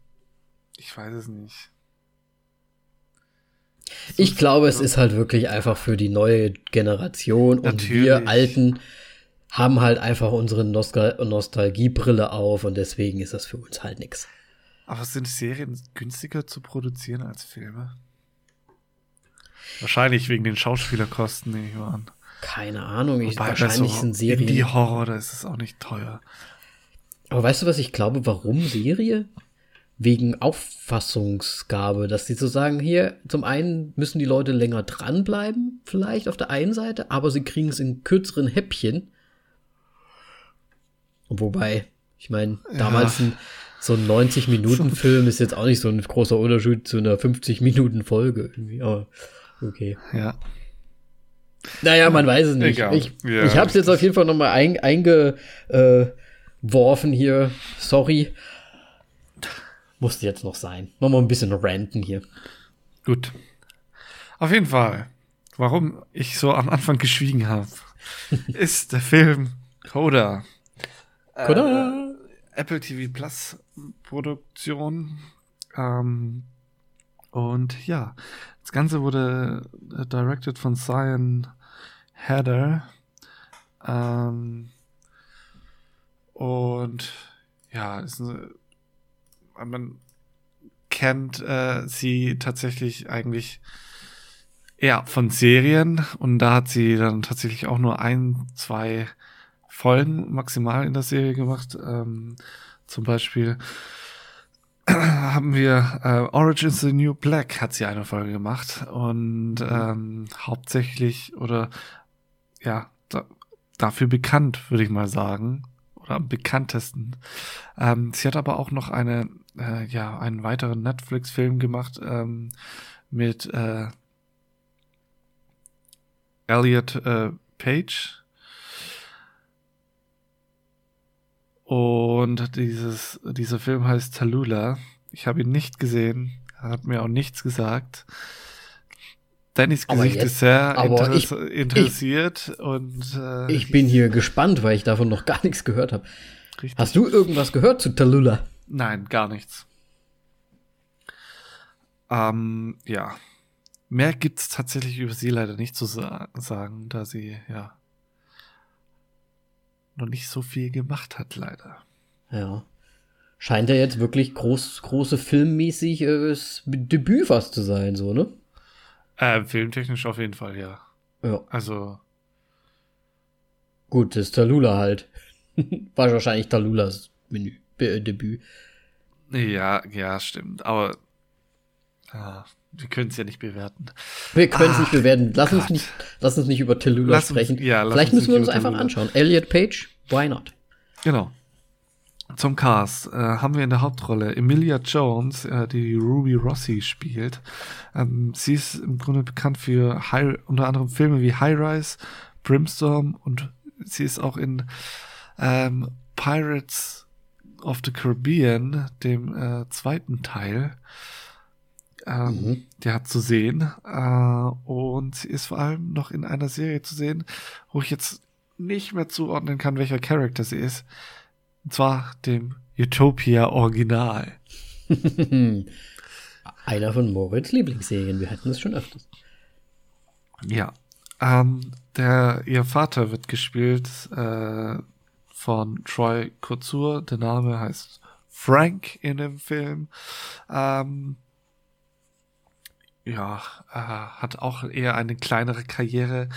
ich weiß es nicht. Ich glaube, es ist halt wirklich einfach für die neue Generation und Natürlich. wir Alten haben halt einfach unsere Nostal Nostalgiebrille auf und deswegen ist das für uns halt nix. Aber sind Serien günstiger zu produzieren als Filme? Wahrscheinlich wegen den Schauspielerkosten, nehme ich mal an. Keine Ahnung, ich, Wobei bei wahrscheinlich so sind Serien. Indie-Horror, da ist es auch nicht teuer. Aber weißt du, was ich glaube, warum Serie? Wegen Auffassungsgabe, dass die so sagen, hier, zum einen müssen die Leute länger dranbleiben, vielleicht auf der einen Seite, aber sie kriegen es in kürzeren Häppchen. Wobei, ich meine, damals ein, so ein 90-Minuten-Film <laughs> ist jetzt auch nicht so ein großer Unterschied zu einer 50-Minuten-Folge irgendwie, aber okay. Ja. Naja, man weiß es nicht. Egal. Ich, Ja, ich habe es jetzt auf jeden Fall noch mal ein, eingeworfen hier. Sorry. Musste jetzt noch sein. Noch mal ein bisschen ranten hier. Gut. Auf jeden Fall, warum ich so am Anfang geschwiegen habe, <laughs> ist der Film Coda. Äh, Coda. Apple TV Plus Produktion. Ähm, und ja, das Ganze wurde äh, directed von Cyan Heather. Ähm, und ja, ist eine, man kennt äh, sie tatsächlich eigentlich eher von Serien und da hat sie dann tatsächlich auch nur ein, zwei Folgen maximal in der Serie gemacht. Ähm, zum Beispiel <clears throat> haben wir äh, Orange is the New Black hat sie eine Folge gemacht und ähm, hauptsächlich oder ja da, dafür bekannt würde ich mal sagen oder am bekanntesten. Ähm, sie hat aber auch noch eine äh, ja einen weiteren Netflix-Film gemacht ähm, mit äh, Elliot äh, Page Und dieses, dieser Film heißt Tallulah. Ich habe ihn nicht gesehen. Er hat mir auch nichts gesagt. Dannys Gesicht jetzt- ist sehr interess ich- interessiert und äh, Ich bin hier gespannt, weil ich davon noch gar nichts gehört habe. Hast du irgendwas gehört zu Tallulah? Nein, gar nichts. Ähm, ja. Mehr gibt's tatsächlich über sie leider nicht zu sa sagen, da sie ja noch nicht so viel gemacht hat, leider. Ja. Scheint ja jetzt wirklich groß, große filmmäßig äh, Debüt fast zu sein, so, ne? Äh, filmtechnisch auf jeden Fall, ja. Ja. Also, Gut, das ist Tallulah halt. <laughs> War wahrscheinlich Tallulas Menü, äh, Debüt. ja, ja, stimmt. Aber ja, wir können es ja nicht bewerten. Wir können es nicht bewerten. Lass uns nicht, lass uns nicht über Tallulah sprechen. ja, lass Vielleicht müssen wir uns einfach Tallulah. anschauen. Elliot Page, why not? Genau. Zum Cast äh, haben wir in der Hauptrolle Emilia Jones, äh, die Ruby Rossi spielt. Ähm, sie ist im Grunde bekannt für High, unter anderem Filme wie High Rise, Brimstone und sie ist auch in ähm, Pirates of the Caribbean, dem äh, zweiten Teil. Ähm, mhm. Der hat zu sehen. Äh, und sie ist vor allem noch in einer Serie zu sehen, wo ich jetzt nicht mehr zuordnen kann, welcher Charakter sie ist. Und zwar dem Utopia Original. <laughs> Einer von Moritz Lieblingsserien. Wir hatten es schon öfters. Ja. Ähm, der, ihr Vater wird gespielt äh, von Troy Couture. Der Name heißt Frank in dem Film. Ähm, ja, äh, hat auch eher eine kleinere Karriere,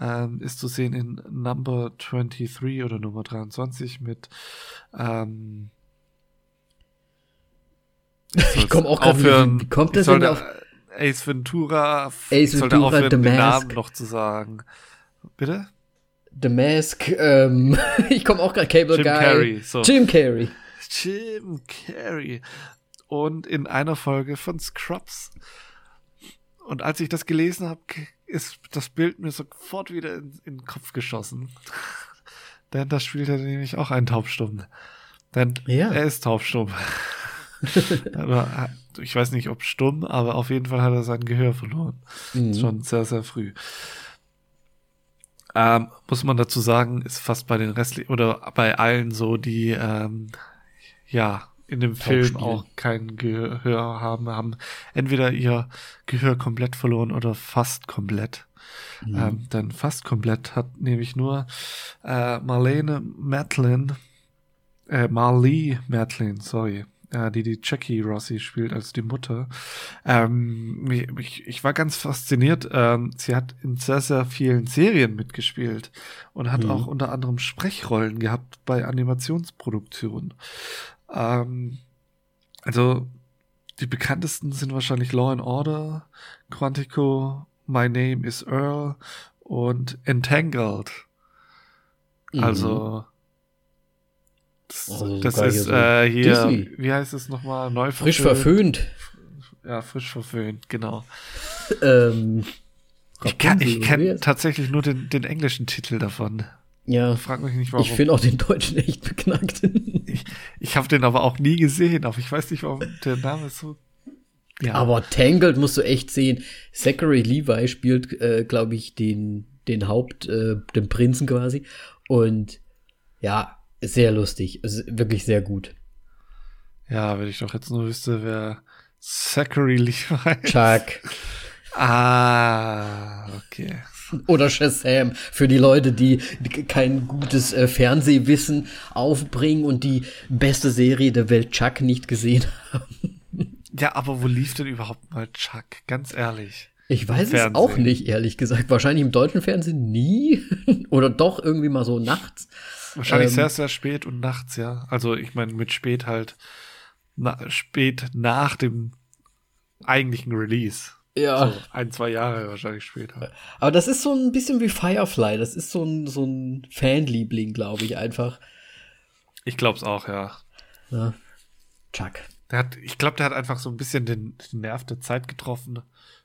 ähm, ist zu sehen in Number 23 oder Nummer 23 mit ähm, ich komme auch gerade wie kommt das denn auf Ace Ventura Ace Ventura aufhören, The den Mask. Namen noch zu sagen. Bitte? The Mask, ähm, <laughs> ich komme auch gerade Cable Jim Guy. Carrey, so. Jim Carrey. Jim Carrey. Und in einer Folge von Scrubs und als ich das gelesen habe, ist das Bild mir sofort wieder in, in den Kopf geschossen. <laughs> Denn da spielt er nämlich auch einen Taubstumm. Denn ja. er ist taubstumm. <laughs> aber ich weiß nicht, ob stumm, aber auf jeden Fall hat er sein Gehör verloren. Mhm. Schon sehr, sehr früh. Ähm, muss man dazu sagen, ist fast bei den restlichen oder bei allen so, die ähm, ja in dem Film auch kein Gehör haben, haben entweder ihr Gehör komplett verloren oder fast komplett. Mhm. Ähm, denn fast komplett hat nämlich nur äh, Marlene Matlin, äh, Marlee Matlin, sorry, äh, die die Jackie Rossi spielt als die Mutter. Ähm, ich, ich war ganz fasziniert. Ähm, sie hat in sehr, sehr vielen Serien mitgespielt und hat mhm. auch unter anderem Sprechrollen gehabt bei Animationsproduktionen. Ähm, also die bekanntesten sind wahrscheinlich Law and Order, Quantico, My Name is Earl und Entangled. Mhm. Also das, also das ist hier, äh, hier wie heißt es nochmal? Neu frisch verföhnt. Ja, frisch verföhnt, genau. <laughs> ähm, ich ich kenne tatsächlich nur den, den englischen Titel davon. Ja. Frag mich nicht warum. Ich finde auch den Deutschen echt beknackt. Ich ich habe den aber auch nie gesehen, aber ich weiß nicht, warum der Name so. Ja. Aber Tangled musst du echt sehen. Zachary Levi spielt, äh, glaube ich, den, den Haupt, äh, den Prinzen quasi. Und ja, sehr lustig. Ist wirklich sehr gut. Ja, wenn ich doch jetzt nur wüsste, wer Zachary Levi ist. Chuck. Ah, okay. Oder Shazam für die Leute, die kein gutes äh, Fernsehwissen aufbringen und die beste Serie der Welt Chuck nicht gesehen <laughs> haben. Ja, aber wo lief denn überhaupt mal Chuck? Ganz ehrlich. Ich weiß es auch nicht, ehrlich gesagt. Wahrscheinlich im deutschen Fernsehen nie. <laughs> Oder doch irgendwie mal so nachts. Wahrscheinlich ähm, sehr, sehr spät und nachts, ja. Also ich meine mit spät halt na, spät nach dem eigentlichen Release. Ja. So ein, zwei Jahre wahrscheinlich später. Aber das ist so ein bisschen wie Firefly. Das ist so ein, so ein Fanliebling, glaube ich, einfach. Ich glaube es auch, ja. ja. Chuck. Der hat, ich glaube, der hat einfach so ein bisschen den, den, Nerv der Zeit getroffen.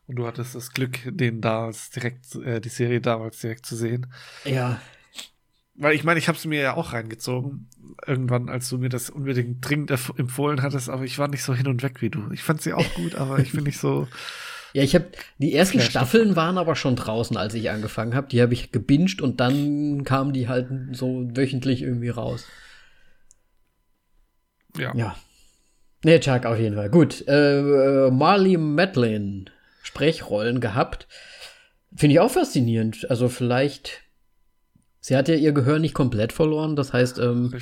Und du hattest das Glück, den damals direkt, äh, die Serie damals direkt zu sehen. Ja. Weil ich meine, ich habe es mir ja auch reingezogen. Irgendwann, als du mir das unbedingt dringend empfohlen hattest, aber ich war nicht so hin und weg wie du. Ich fand sie auch gut, aber ich bin nicht so. <laughs> Ja, ich habe die ersten Staffeln waren aber schon draußen, als ich angefangen habe. Die habe ich gebinged und dann kamen die halt so wöchentlich irgendwie raus. Ja. Ja. Nee, Chuck auf jeden Fall. Gut. Äh, Marley Madeline, Sprechrollen gehabt. Finde ich auch faszinierend. Also vielleicht. Sie hat ja ihr Gehör nicht komplett verloren. Das heißt, ähm,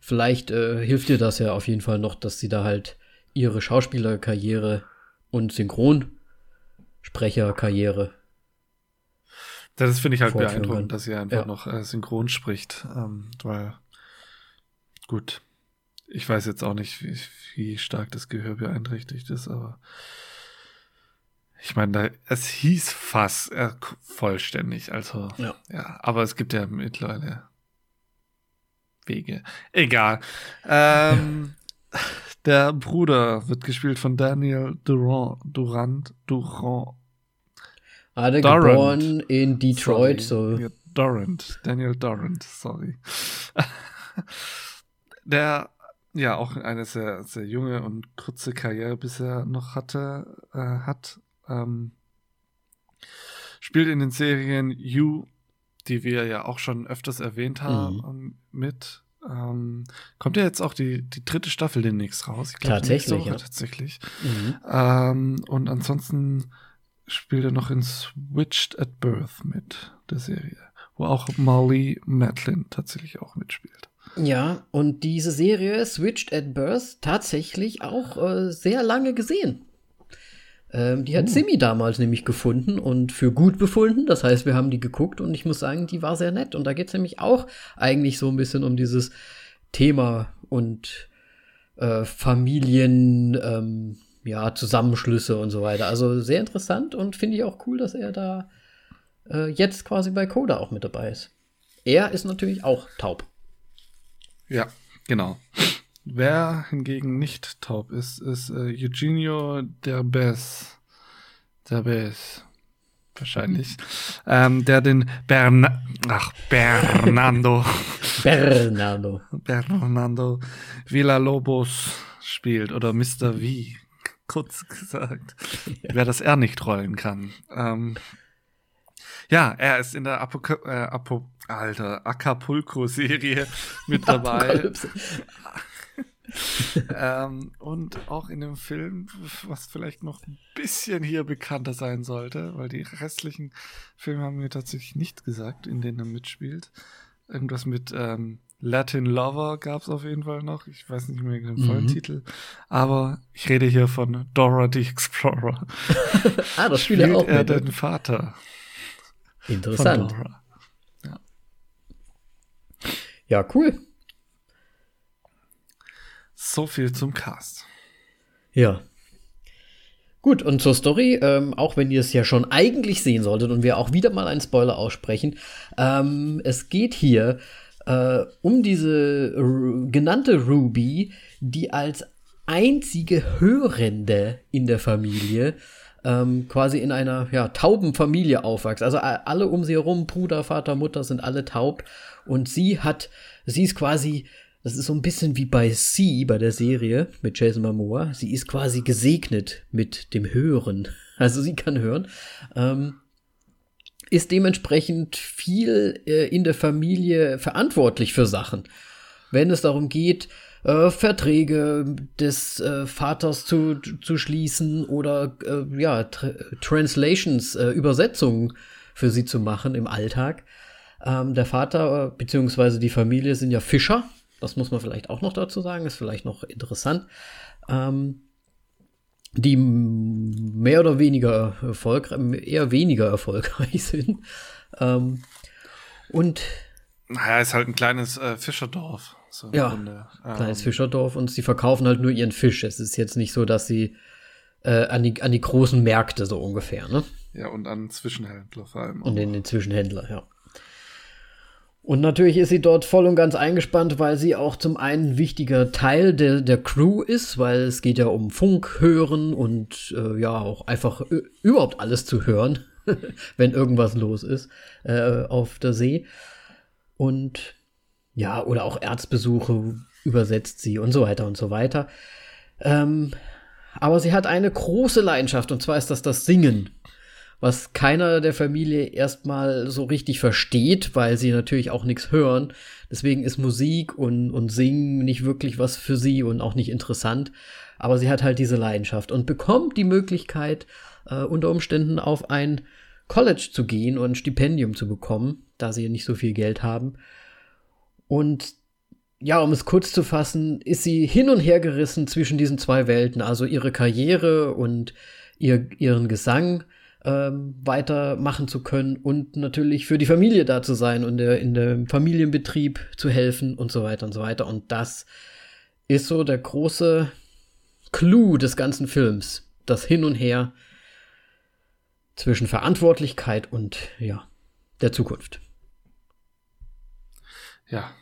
vielleicht äh, hilft ihr das ja auf jeden Fall noch, dass sie da halt ihre Schauspielerkarriere und Synchron Sprecherkarriere. Das finde ich halt beeindruckend, dass sie einfach ja. noch äh, synchron spricht. Ähm, weil, gut, ich weiß jetzt auch nicht, wie, wie stark das Gehör beeinträchtigt ist, aber ich meine, es hieß fast äh, vollständig, also ja. ja, aber es gibt ja mittlerweile Wege. Egal. Ähm, <laughs> Der Bruder wird gespielt von Daniel Durant. Durant. Durant. Ah, der geboren in Detroit, Sorry. so. Dorrant. Daniel Dorrant, sorry. <laughs> Der ja auch eine sehr, sehr junge und kurze Karriere bisher noch hatte, äh, hat. Ähm, spielt in den Serien You, die wir ja auch schon öfters erwähnt haben, mhm. mit. Ähm, kommt ja jetzt auch die, die dritte Staffel demnächst raus. Ich glaub, tatsächlich. Woche, ja. Tatsächlich. Mhm. Ähm, und ansonsten spielt er noch in Switched at Birth mit, der Serie, wo auch Molly Madeline tatsächlich auch mitspielt. Ja, und diese Serie Switched at Birth tatsächlich auch äh, sehr lange gesehen. Ähm, die hat oh. Simi damals nämlich gefunden und für gut befunden. Das heißt, wir haben die geguckt und ich muss sagen, die war sehr nett. Und da geht es nämlich auch eigentlich so ein bisschen um dieses Thema und äh, Familien, ähm, ja, Zusammenschlüsse und so weiter. Also sehr interessant und finde ich auch cool, dass er da äh, jetzt quasi bei Coda auch mit dabei ist. Er ist natürlich auch taub. Ja, genau. Wer hingegen nicht taub ist, ist äh, Eugenio Derbez. Derbez. Wahrscheinlich. ähm, der den Berna Ach, Bernardo. <laughs> Bernardo. Bernardo Villalobos spielt. Oder Mr. V, kurz gesagt. Ja. Wer das R nicht rollen kann. Ähm, ja, er ist in der Apoka äh, Apo Alter, Acapulco-Serie mit dabei. <laughs> ähm, und auch in dem Film, was vielleicht noch ein bisschen hier bekannter sein sollte, weil die restlichen Filme haben mir tatsächlich nicht gesagt, in denen er mitspielt. Irgendwas mit ähm, Latin Lover gab es auf jeden Fall noch. Ich weiß nicht mehr den vollen mhm. Titel. Aber ich rede hier von Dora the Explorer. <laughs> ah, das spielt er auch er mit. den Vater. Interessant. Ja. ja, cool. So viel zum Cast. Ja. Gut, und zur Story, ähm, auch wenn ihr es ja schon eigentlich sehen solltet und wir auch wieder mal einen Spoiler aussprechen, ähm, es geht hier äh, um diese genannte Ruby, die als einzige Hörende in der Familie ähm, quasi in einer ja, tauben Familie aufwächst. Also alle um sie herum, Bruder, Vater, Mutter sind alle taub. Und sie hat, sie ist quasi, das ist so ein bisschen wie bei Sie, bei der Serie mit Jason Momoa. Sie ist quasi gesegnet mit dem Hören. <laughs> Also sie kann hören. Ähm, ist dementsprechend viel äh, in der Familie verantwortlich für Sachen. Wenn es darum geht, äh, Verträge des äh, Vaters zu, zu schließen oder äh, ja, Tr Translations, äh, Übersetzungen für sie zu machen im Alltag. Ähm, der Vater äh, bzw. die Familie sind ja Fischer. Das muss man vielleicht auch noch dazu sagen, ist vielleicht noch interessant. Ähm, die mehr oder weniger erfolgreich, eher weniger erfolgreich <laughs> sind. Ähm, und naja, ist halt ein kleines äh, Fischerdorf. So ja, Grunde. kleines ähm, Fischerdorf und sie verkaufen halt nur ihren Fisch. Es ist jetzt nicht so, dass sie äh, an, die, an die großen Märkte so ungefähr, ne? Ja, und an Zwischenhändler vor allem. Und in den Zwischenhändler, ja. Und natürlich ist sie dort voll und ganz eingespannt, weil sie auch zum einen wichtiger Teil der, der Crew ist, weil es geht ja um Funk hören und äh, ja auch einfach überhaupt alles zu hören, <laughs> wenn irgendwas los ist äh, auf der See. Und ja, oder auch Erzbesuche übersetzt sie und so weiter und so weiter. Ähm, aber sie hat eine große Leidenschaft und zwar ist das das Singen, was keiner der Familie erstmal so richtig versteht, weil sie natürlich auch nichts hören. Deswegen ist Musik und, und Singen nicht wirklich was für sie und auch nicht interessant. Aber sie hat halt diese Leidenschaft und bekommt die Möglichkeit, äh, unter Umständen auf ein College zu gehen und ein Stipendium zu bekommen, da sie nicht so viel Geld haben. Und ja, um es kurz zu fassen, ist sie hin und her gerissen zwischen diesen zwei Welten, also ihre Karriere und ihr, ihren Gesang ähm, weitermachen zu können und natürlich für die Familie da zu sein und der, in dem Familienbetrieb zu helfen und so weiter und so weiter. Und das ist so der große Clou des ganzen Films. Das Hin und Her zwischen Verantwortlichkeit und ja, der Zukunft. Ja.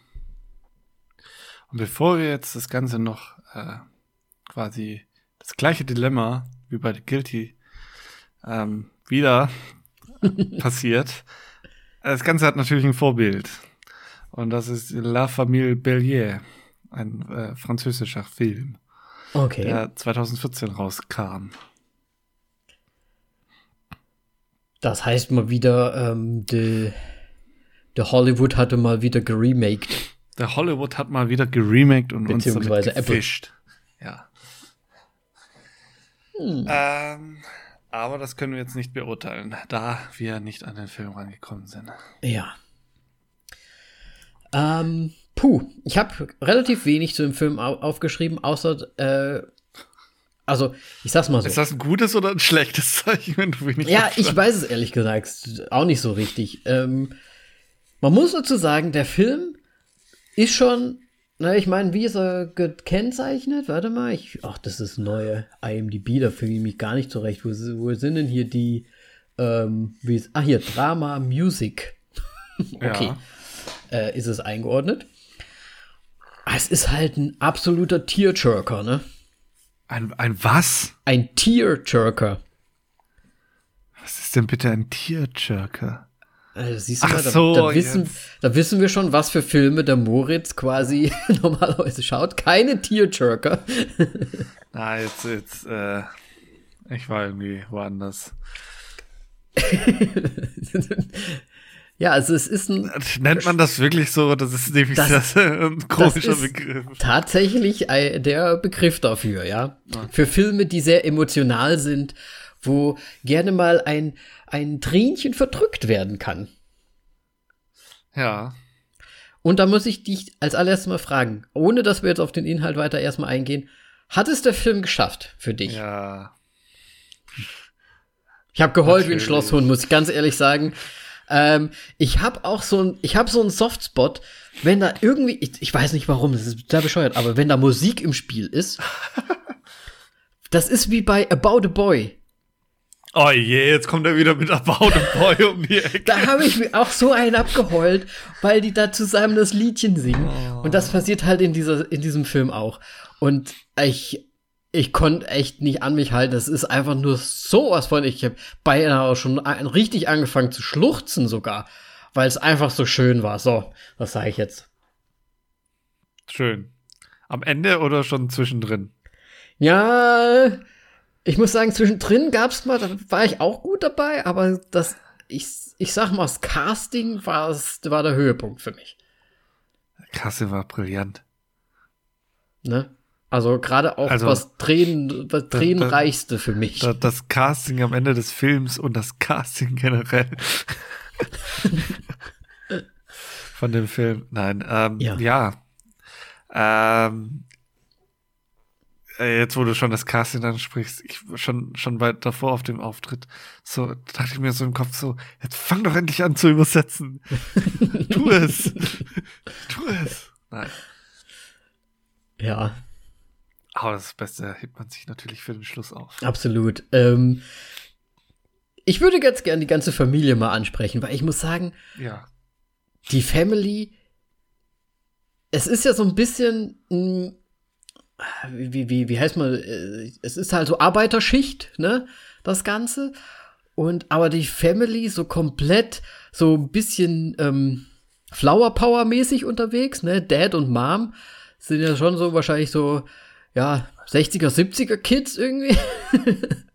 Und bevor wir jetzt das Ganze noch äh, quasi das gleiche Dilemma wie bei The Guilty ähm, wieder passiert, Das Ganze hat natürlich ein Vorbild. Und das ist La Famille Bellier, ein äh, französischer Film, Okay. der 2014 rauskam. Das heißt mal wieder, ähm, der de Hollywood hatte mal wieder geremaked. Der Hollywood hat mal wieder geremaked und uns damit Beziehungsweise Apple. gefischt. Ja. Ähm, aber das können wir jetzt nicht beurteilen, da wir nicht an den Film rangekommen sind. Ja. Ähm, puh, ich habe relativ wenig zu dem Film au aufgeschrieben, außer, äh, also, ich sag's mal so. Ist das ein gutes oder ein schlechtes Zeichen, wenn du wenig Ja, ich weiß es ehrlich gesagt auch nicht so richtig. Ähm, man muss dazu sagen, der Film ist schon, na, ich meine, wie ist er gekennzeichnet? Warte mal, ich, ach, das ist neue IMDb, da finde ich mich gar nicht zurecht. Wo, wo sind denn hier die, ähm, wie ist, ah, hier, Drama, Music. <laughs> okay, Ja. äh, ist es eingeordnet. Es ist halt ein absoluter Tearjerker, ne? Ein, ein was? Ein Tearjerker. Was ist denn bitte ein Tierjerker? Also, siehst du Ach mal, da, so, da, wissen, da wissen wir schon, was für Filme der Moritz quasi <laughs> normalerweise schaut. Keine Tearjerker. Na, <laughs> jetzt, jetzt, äh, ich war irgendwie woanders. <laughs> ja, also es ist ein, Nennt man das wirklich so? Das ist nämlich Das- das, ein komischer ist- Begriff. tatsächlich der Begriff dafür, ja. Für Filme, die sehr emotional sind, wo gerne mal ein, ein Tränchen verdrückt werden kann. Ja. Und da muss ich dich als allererstes mal fragen, ohne dass wir jetzt auf den Inhalt weiter erstmal eingehen, hat es der Film geschafft für dich? Ja. Ich habe geheult wie ein Natürlich. Schlosshund, muss ich ganz ehrlich sagen. Ähm, ich habe auch so ein, ich habe so einen Softspot, wenn da irgendwie, ich, ich weiß nicht warum, das ist sehr bescheuert, aber wenn da Musik im Spiel ist, <laughs> das ist wie bei About a Boy. Oh je, jetzt kommt er wieder mit About a Boy um die Ecke. Da habe ich mir auch so einen abgeheult, weil die da zusammen das Liedchen singen. Und das passiert halt in dieser, in diesem Film auch. Und ich, ich konnte echt nicht an mich halten. Es ist einfach nur sowas von, ich habe beinahe auch schon richtig angefangen zu schluchzen sogar, weil es einfach so schön war. So, was sage ich jetzt? Schön. Am Ende oder schon zwischendrin? Ja, ich muss sagen, zwischendrin gab's mal, da war ich auch gut dabei, aber das, ich, ich sag mal, das Casting war, es- war der Höhepunkt für mich. Kasse war brillant. Ne? Also gerade auch Also, was Tränen, was Tränenreichste für mich. Da- Das Casting am Ende des Films und das Casting generell. <laughs> Von dem Film. Nein, ähm, Ja. ja. Ähm, äh, jetzt, wo du schon das Casting ansprichst, ich schon, schon weit davor auf dem Auftritt, so dachte ich mir so im Kopf so, jetzt fang doch endlich an zu übersetzen. <laughs> tu es. <laughs> tu es. Nein. ja, Aber das Beste hebt man sich natürlich für den Schluss auf. absolut. Ähm, ich würde ganz gern die ganze Familie mal ansprechen, weil ich muss sagen, Ja. die Family, es ist ja so ein bisschen, mh, wie, wie, wie heißt man, äh, es ist halt so Arbeiterschicht, ne, das Ganze. Und aber die Family so komplett so ein bisschen ähm, Flower Power mäßig unterwegs, ne? Dad und Mom sind ja schon so wahrscheinlich so, ja, 60er, 70er Kids irgendwie. <laughs>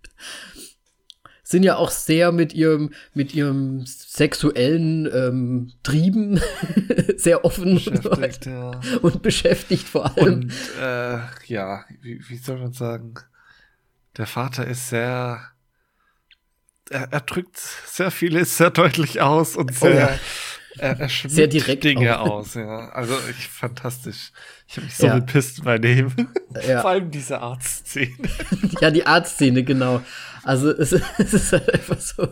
sind ja auch sehr mit ihrem, mit ihrem sexuellen ähm, Trieben <laughs> sehr offen und, Beschäftigt, weiter. <laughs> ja. und beschäftigt vor allem. Und äh, ja, wie, wie soll man sagen? Der Vater ist sehr. Er, er drückt sehr vieles sehr deutlich aus und sehr. Oh ja. er, er Sehr direkt Dinge auch. aus, ja. Also ich fantastisch. Ich habe mich so Ja. bepisst bei dem. <laughs> Ja. Vor allem diese Arztszene. <laughs> Ja, die Arztszene, genau. Also es, es ist halt einfach so.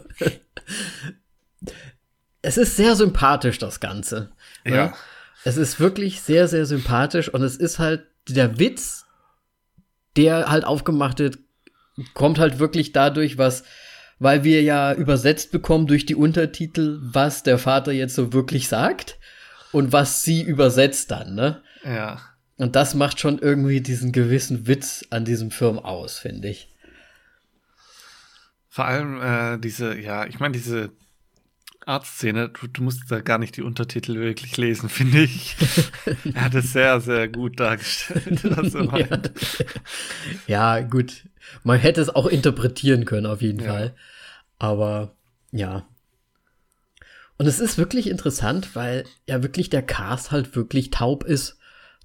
Es ist sehr sympathisch, das Ganze. ne? Ja. Es ist wirklich sehr, sehr sympathisch und es ist halt der Witz, der halt aufgemacht wird, kommt halt wirklich dadurch, was, weil wir ja übersetzt bekommen durch die Untertitel, was der Vater jetzt so wirklich sagt und was sie übersetzt dann, ne? Ja. Und das macht schon irgendwie diesen gewissen Witz an diesem Film aus, finde ich. Vor allem äh, diese, ja, ich meine, diese Arztszene, du, du, musst da gar nicht die Untertitel wirklich lesen, <laughs> finde ich. er hat es sehr, sehr gut dargestellt. <laughs> <laughs> ja. ja, gut. Man hätte es auch interpretieren können, auf jeden ja. Fall. Aber ja. Und es ist wirklich interessant, weil ja wirklich der Cast halt wirklich taub ist.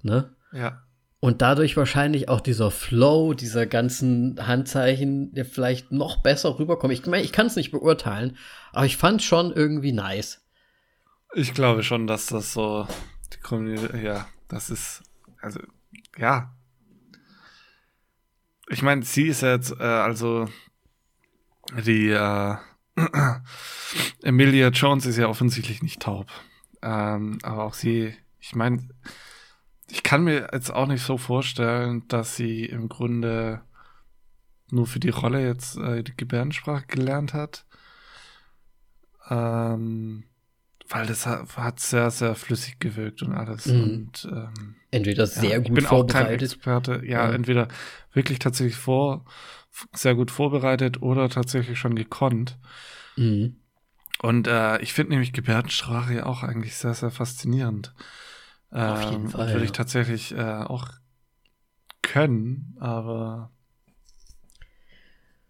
Ne? Ja. Und dadurch wahrscheinlich auch dieser Flow, dieser ganzen Handzeichen, der vielleicht noch besser rüberkommt. Ich meine, ich kann es nicht beurteilen, aber ich fand schon irgendwie nice. Ich glaube schon, dass das so die Community, ja, das ist, also, ja. Ich meine, sie ist jetzt, äh, also, die, äh, <clears throat> Emilia Jones ist ja offensichtlich nicht taub. Ähm, aber auch sie, ich meine, ich kann mir jetzt auch nicht so vorstellen, dass sie im Grunde nur für die Rolle jetzt äh, die Gebärdensprache gelernt hat. Ähm, weil das hat, hat, sehr, sehr flüssig gewirkt und alles. Mhm. Und, ähm, entweder sehr ja, gut ich bin vorbereitet. Auch kein Experte. Ja, ja, entweder wirklich tatsächlich vor, sehr gut vorbereitet oder tatsächlich schon gekonnt. Mhm. Und äh, ich finde nämlich Gebärdensprache ja auch eigentlich sehr, sehr faszinierend. Auf jeden ähm, Fall. Würde ja. ich tatsächlich äh, auch können, aber.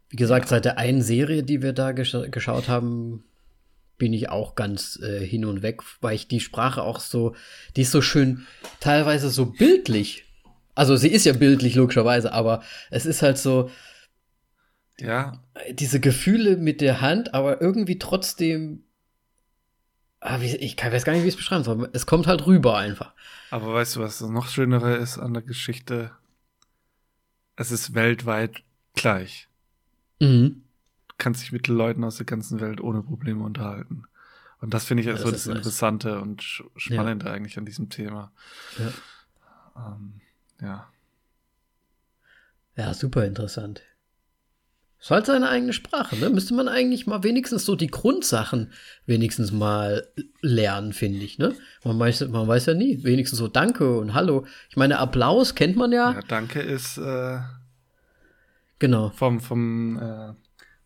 Wie gesagt, seit der einen Serie, die wir da gesch geschaut haben, bin ich auch ganz äh, hin und weg, weil ich die Sprache auch so, die ist so schön, teilweise so bildlich. Also sie ist ja bildlich logischerweise, aber es ist halt so, ja. Diese Gefühle mit der Hand, aber irgendwie trotzdem. Ah, ich weiß gar nicht, wie ich es beschreiben soll. Es kommt halt rüber einfach. Aber weißt du, was das noch Schönere ist an der Geschichte? Es ist weltweit gleich. Mhm. Du kannst dich mit Leuten aus der ganzen Welt ohne Probleme unterhalten. Und das finde ich ja, also das, das Interessante nice. und Spannende ja. eigentlich an diesem Thema. Ja. Ähm, ja. Ja, super interessant. Ist halt seine eigene Sprache, ne? Müsste man eigentlich mal wenigstens so die Grundsachen wenigstens mal lernen, finde ich, ne? Man weiß, man weiß ja nie. Wenigstens so Danke und Hallo. Ich meine, Applaus kennt man ja. Ja, Danke ist äh, genau. Vom, vom äh,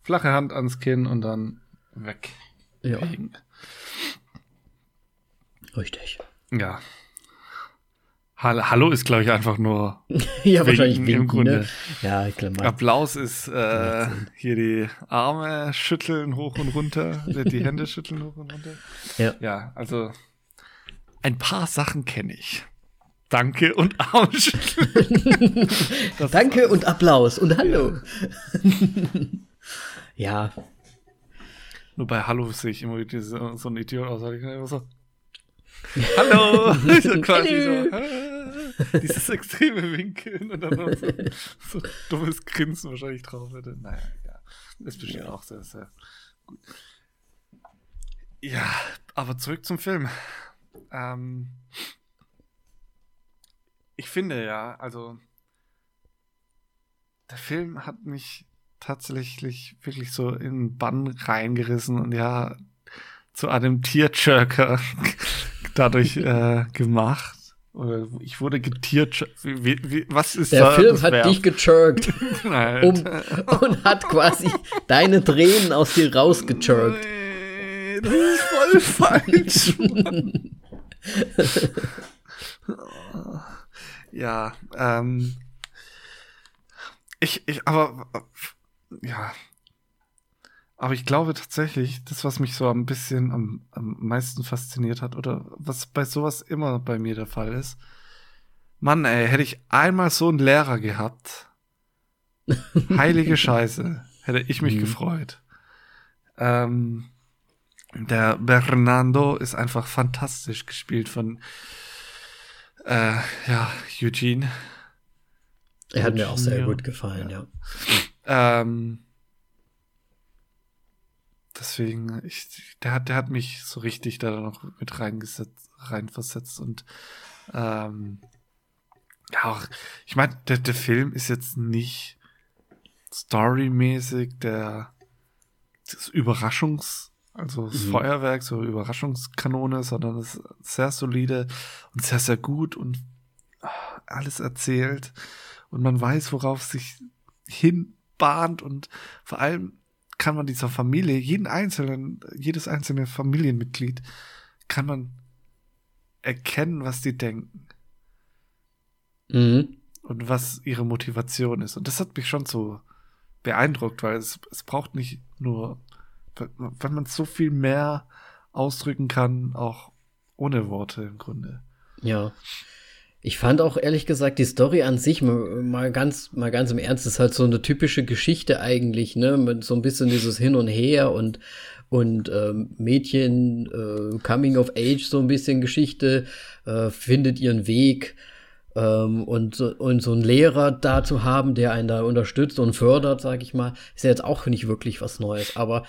flache Hand ans Kinn und dann weg. Ja. Richtig. Ja. Hallo ist, glaube ich, einfach nur. <laughs> ja, wahrscheinlich winken, im Grunde. Ne? Ja, klar. Applaus ist äh, hier die Arme schütteln hoch und runter, die Hände <laughs> schütteln hoch und runter. Ja. Ja, also ein paar Sachen kenne ich. Danke und Arme schütteln. <laughs> Danke und Applaus und Hallo. Ja. ja. Nur bei Hallo sehe ich immer diese, so ein Idiot aus. Ich so, Hallo! <laughs> so quasi so, dieses extreme Winkeln und dann noch so, so dummes Grinsen wahrscheinlich drauf hätte. Naja, ja. Ist bestimmt ja. auch sehr, sehr gut. Ja, aber zurück zum Film. Ähm, ich finde ja, also der Film hat mich tatsächlich wirklich so in den Bann reingerissen und ja, zu einem Tierjerker <laughs> dadurch äh, gemacht. Ich wurde getiert. Wie, wie, was ist Der da Film hat dich gechirkt. <laughs> um, und hat quasi deine Tränen aus dir rausgechirkt. Nee, das ist voll <laughs> falsch. ja, ähm. Ich, ich, aber, ja, aber ich glaube tatsächlich, das, was mich so ein bisschen am, am meisten fasziniert hat, oder was bei sowas immer bei mir der Fall ist, Mann, ey, hätte ich einmal so einen Lehrer gehabt, <laughs> heilige Scheiße, hätte ich mich mhm. gefreut. Ähm, der Bernardo ist einfach fantastisch gespielt von äh, ja, Eugene. Er hat mir auch sehr gut gefallen, ja. ja. Ähm, deswegen, ich, der hat, der hat mich so richtig da noch mit reingesetzt, reinversetzt und ähm, ja, auch, ich meine, der, der Film ist jetzt nicht storymäßig der das Überraschungs, also das mhm. Feuerwerk, so Überraschungskanone, sondern es ist sehr solide und sehr, sehr gut und ah, alles erzählt und man weiß, worauf es sich hinbahnt und vor allem kann man dieser Familie, jeden einzelnen, jedes einzelne Familienmitglied, kann man erkennen, was die denken. Mhm. Und was ihre Motivation ist. Und das hat mich schon so beeindruckt, weil es, es braucht nicht nur, wenn man so viel mehr ausdrücken kann, auch ohne Worte im Grunde. Ja. Ich fand auch ehrlich gesagt die Story an sich mal, ganz mal ganz im Ernst ist halt so eine typische Geschichte eigentlich, ne, mit so ein bisschen dieses Hin und Her und und ähm, Mädchen äh, Coming of Age so ein bisschen Geschichte äh, findet ihren Weg ähm, und und so einen Lehrer da zu haben, der einen da unterstützt und fördert, sag ich mal, ist ja jetzt auch nicht wirklich was Neues, aber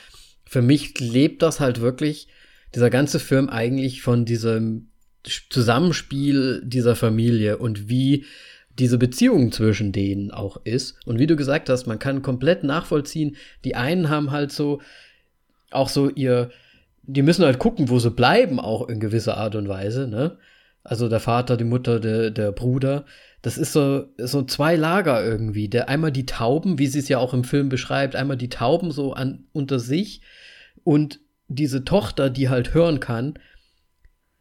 für mich lebt das halt wirklich dieser ganze Film eigentlich von diesem Zusammenspiel dieser Familie und wie diese Beziehung zwischen denen auch ist. Und wie du gesagt hast, man kann komplett nachvollziehen, die einen haben halt so auch so ihr, die müssen halt gucken, wo sie bleiben, auch in gewisser Art und Weise, ne? Also der Vater, die Mutter, der, der Bruder. Das ist so, so zwei Lager irgendwie. Der einmal die Tauben, wie sie es ja auch im Film beschreibt, einmal die Tauben so an, unter sich und diese Tochter, die halt hören kann,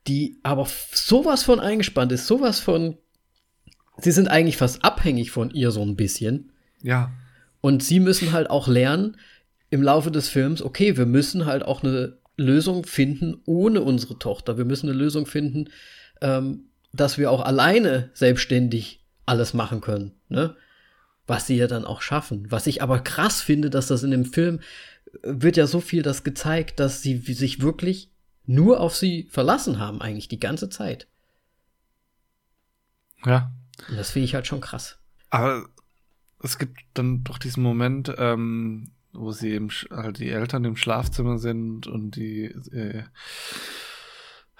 die aber sowas von eingespannt ist, sowas von. Sie sind eigentlich fast abhängig von ihr so ein bisschen. Ja. Und sie müssen halt auch lernen im Laufe des Films, okay, wir müssen halt auch eine Lösung finden ohne unsere Tochter. Wir müssen eine Lösung finden, ähm, dass wir auch alleine selbstständig alles machen können. Ne? Was sie ja dann auch schaffen. Was ich aber krass finde, dass das in dem Film äh, wird ja so viel das gezeigt, dass sie sich wirklich nur auf sie verlassen haben, eigentlich die ganze Zeit. Ja. Und das finde ich halt schon krass. Aber es gibt dann doch diesen Moment, ähm, wo sie im, halt die Eltern im Schlafzimmer sind und die, äh,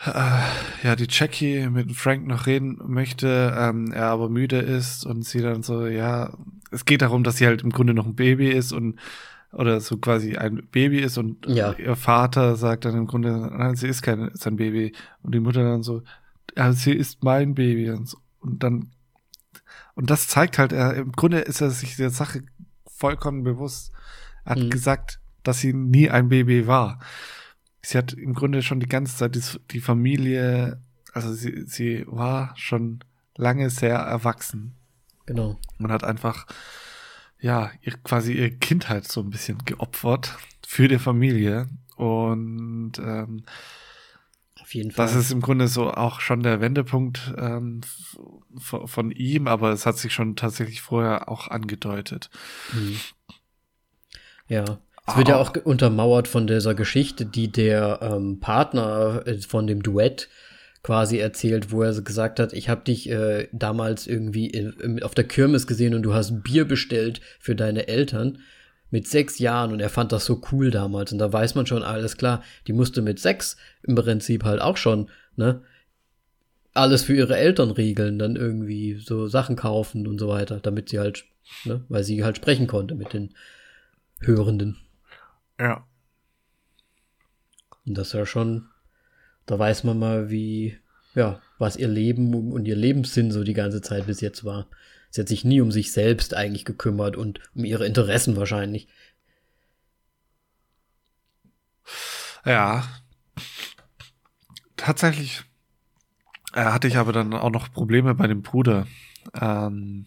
äh, ja, die Jackie mit Frank noch reden möchte, ähm, er aber müde ist und sie dann so, ja, es geht darum, dass sie halt im Grunde noch ein Baby ist und oder so quasi ein Baby ist und Ja. ihr Vater sagt dann im Grunde, nein, sie ist kein sein Baby und die Mutter dann so, ja, sie ist mein Baby und, so. und dann und das zeigt halt, er im Grunde ist er sich der Sache vollkommen bewusst. Er hat Mhm. gesagt, dass sie nie ein Baby war. Sie hat im Grunde schon die ganze Zeit die, die Familie, also sie, sie war schon lange sehr erwachsen Genau. und hat einfach ja, ihr, quasi ihre Kindheit so ein bisschen geopfert für die Familie. Und ähm, Auf jeden Fall. das ist im Grunde so auch schon der Wendepunkt ähm, von, ihm, aber es hat sich schon tatsächlich vorher auch angedeutet. Mhm. Ja. Es wird ja Auch- untermauert von dieser Geschichte, die der ähm, Partner äh, von dem Duett quasi erzählt, wo er gesagt hat, ich habe dich äh, damals irgendwie in, auf der Kirmes gesehen und du hast Bier bestellt für deine Eltern mit sechs Jahren und er fand das so cool damals und da weiß man schon, alles klar, die musste mit sechs im Prinzip halt auch schon, ne, alles für ihre Eltern regeln, dann irgendwie so Sachen kaufen und so weiter, damit sie halt, ne, weil sie halt sprechen konnte mit den Hörenden. Ja. Und das ist ja schon, da weiß man mal, wie, ja, was ihr Leben und ihr Lebenssinn so die ganze Zeit bis jetzt war. Sie hat sich nie um sich selbst eigentlich gekümmert und um ihre Interessen wahrscheinlich. Ja. Tatsächlich äh, hatte ich aber dann auch noch Probleme bei dem Bruder. Ähm,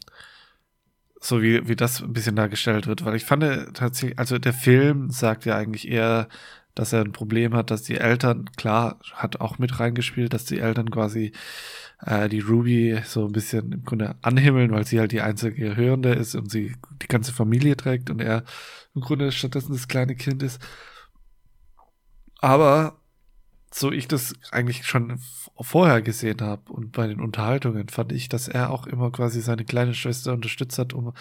so wie, wie das ein bisschen dargestellt wird, weil ich fand äh, tatsächlich, also der Film sagt ja eigentlich eher, dass er ein Problem hat, dass die Eltern, klar, hat auch mit reingespielt, dass die Eltern quasi äh, die Ruby so ein bisschen im Grunde anhimmeln, weil sie halt die einzige Hörende ist und sie die ganze Familie trägt und er im Grunde stattdessen das kleine Kind ist. Aber so ich das eigentlich schon vorher gesehen habe und bei den Unterhaltungen fand ich, dass er auch immer quasi seine kleine Schwester unterstützt hat, um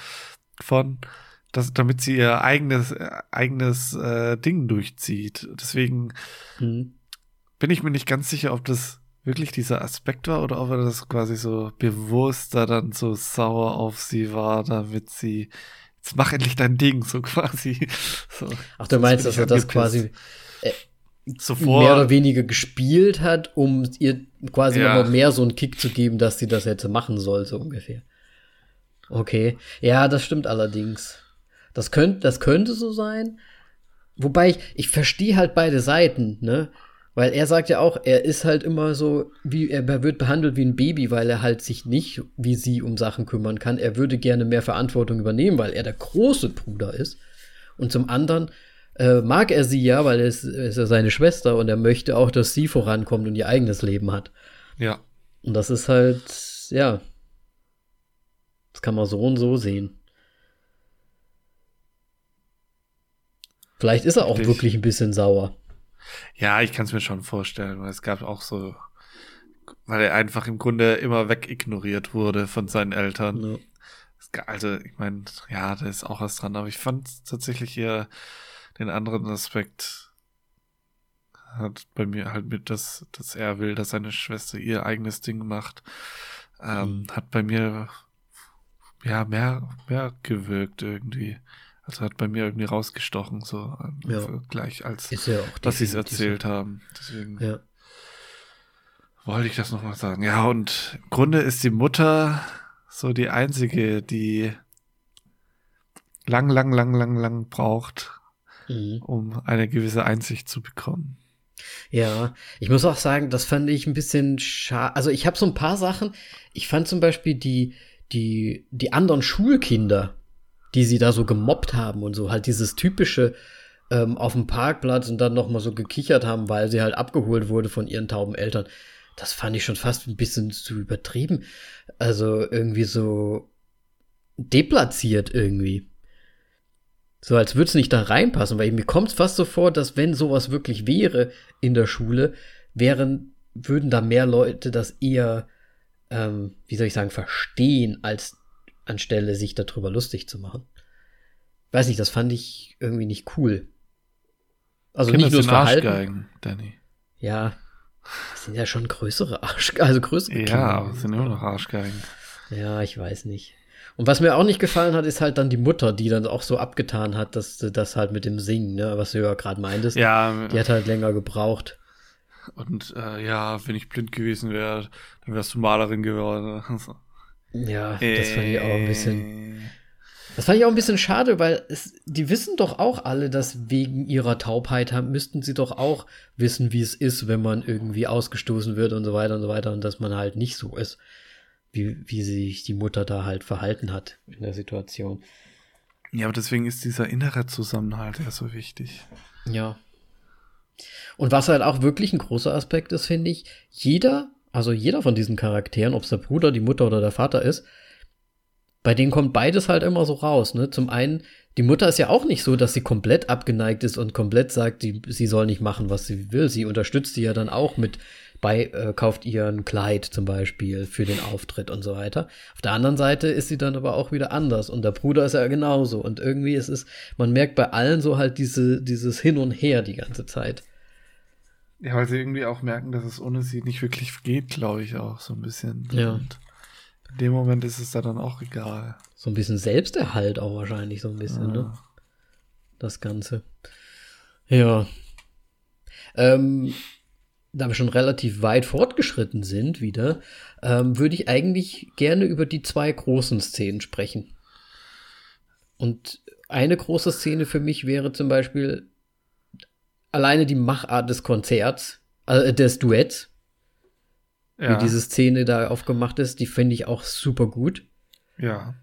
von, dass, damit sie ihr eigenes, äh, eigenes äh, Ding durchzieht. Deswegen Hm. bin ich mir nicht ganz sicher, ob das wirklich dieser Aspekt war oder ob er das quasi so bewusst da dann so sauer auf sie war, damit sie jetzt mach endlich dein Ding, so <laughs> quasi. So, Ach, du meinst, dass er das quasi zuvor mehr oder weniger gespielt hat, um ihr quasi Ja. nochmal mehr so einen Kick zu geben, dass sie das jetzt machen soll, so ungefähr. Okay. Ja, das stimmt allerdings. Das könnte, das könnte so sein. wobei ich, ich verstehe halt beide Seiten, ne? Weil er sagt ja auch, er ist halt immer so, wie er wird behandelt wie ein Baby, weil er halt sich nicht wie sie um Sachen kümmern kann. Er würde gerne mehr Verantwortung übernehmen, weil er der große Bruder ist. Und zum anderen äh, mag er sie ja, weil er ist, ist ja seine Schwester und er möchte auch, dass sie vorankommt und ihr eigenes Leben hat. Ja. Und das ist halt, ja, das kann man so und so sehen. Vielleicht ist er auch Richtig. wirklich ein bisschen sauer. Ja, ich kann es mir schon vorstellen, weil es gab auch so, weil er einfach im Grunde immer wegignoriert wurde von seinen Eltern. Ja. Also, ich meine, ja, da ist auch was dran, aber ich fand tatsächlich hier den anderen Aspekt hat bei mir halt mit, dass, dass er will, dass seine Schwester ihr eigenes Ding macht, ähm, mhm. hat bei mir ja mehr, mehr gewirkt irgendwie. Also hat bei mir irgendwie rausgestochen, so ja. gleich als ja dass sie es erzählt haben. Deswegen ja. wollte ich das nochmal sagen. Ja, und im Grunde ist die Mutter so die einzige, die lang, lang, lang, lang, lang braucht, mhm. um eine gewisse Einsicht zu bekommen. Ja, ich muss auch sagen, das fand ich ein bisschen schade. Also ich habe so ein paar Sachen. Ich fand zum Beispiel die, die, die anderen Schulkinder, die sie da so gemobbt haben und so, halt dieses typische ähm, auf dem Parkplatz und dann noch mal so gekichert haben, weil sie halt abgeholt wurde von ihren tauben Eltern. Das fand ich schon fast ein bisschen zu übertrieben. Also irgendwie so deplatziert irgendwie. So als würde es nicht da reinpassen, weil mir kommt es fast so vor, dass wenn sowas wirklich wäre in der Schule, wären, würden da mehr Leute das eher, ähm, wie soll ich sagen, verstehen, als anstelle sich darüber lustig zu machen. Weiß nicht, das fand ich irgendwie nicht cool. Also Kinder nicht nur das Verhalten. Arschgeigen, Danny. Ja, das sind ja schon größere Arschgeigen, also größere Ja, Kinder. aber es sind immer noch Arschgeigen. Ja, ich weiß nicht. Und was mir auch nicht gefallen hat, ist halt dann die Mutter, die dann auch so abgetan hat, dass das halt mit dem Singen, ne, was du ja gerade meintest. Ja. Die hat halt länger gebraucht. Und äh, ja, wenn ich blind gewesen wäre, dann wärst du Malerin geworden. <laughs> ja, das fand ich auch ein bisschen. Äh. Das fand ich auch ein bisschen schade, weil es, die wissen doch auch alle, dass wegen ihrer Taubheit haben, müssten sie doch auch wissen, wie es ist, wenn man irgendwie ausgestoßen wird und so weiter und so weiter und dass man halt nicht so ist wie, wie sich die Mutter da halt verhalten hat in der Situation. Ja, aber deswegen ist dieser innere Zusammenhalt ja so wichtig. Ja. Und was halt auch wirklich ein großer Aspekt ist, finde ich, jeder, also jeder von diesen Charakteren, ob es der Bruder, die Mutter oder der Vater ist, bei denen kommt beides halt immer so raus. Ne? Zum einen, die Mutter ist ja auch nicht so, dass sie komplett abgeneigt ist und komplett sagt, die, sie soll nicht machen, was sie will. Sie unterstützt sie ja dann auch mit bei, äh, kauft ihr ein Kleid zum Beispiel für den Auftritt und so weiter. Auf der anderen Seite ist sie dann aber auch wieder anders und der Bruder ist ja genauso und irgendwie ist es, man merkt bei allen so halt diese, dieses Hin und Her die ganze Zeit. Ja, weil sie irgendwie auch merken, dass es ohne sie nicht wirklich geht, glaube ich auch so ein bisschen. Ja. Und in dem Moment ist es da dann auch egal. So ein bisschen Selbsterhalt auch wahrscheinlich so ein bisschen, ne? ja. ne? Das Ganze. Ja. Ähm, da wir schon relativ weit fortgeschritten sind wieder, ähm, würde ich eigentlich gerne über die zwei großen Szenen sprechen. Und eine große Szene für mich wäre zum Beispiel alleine die Machart des Konzerts, äh, des Duetts. Ja. Wie diese Szene da aufgemacht ist, die finde ich auch super gut. Ja.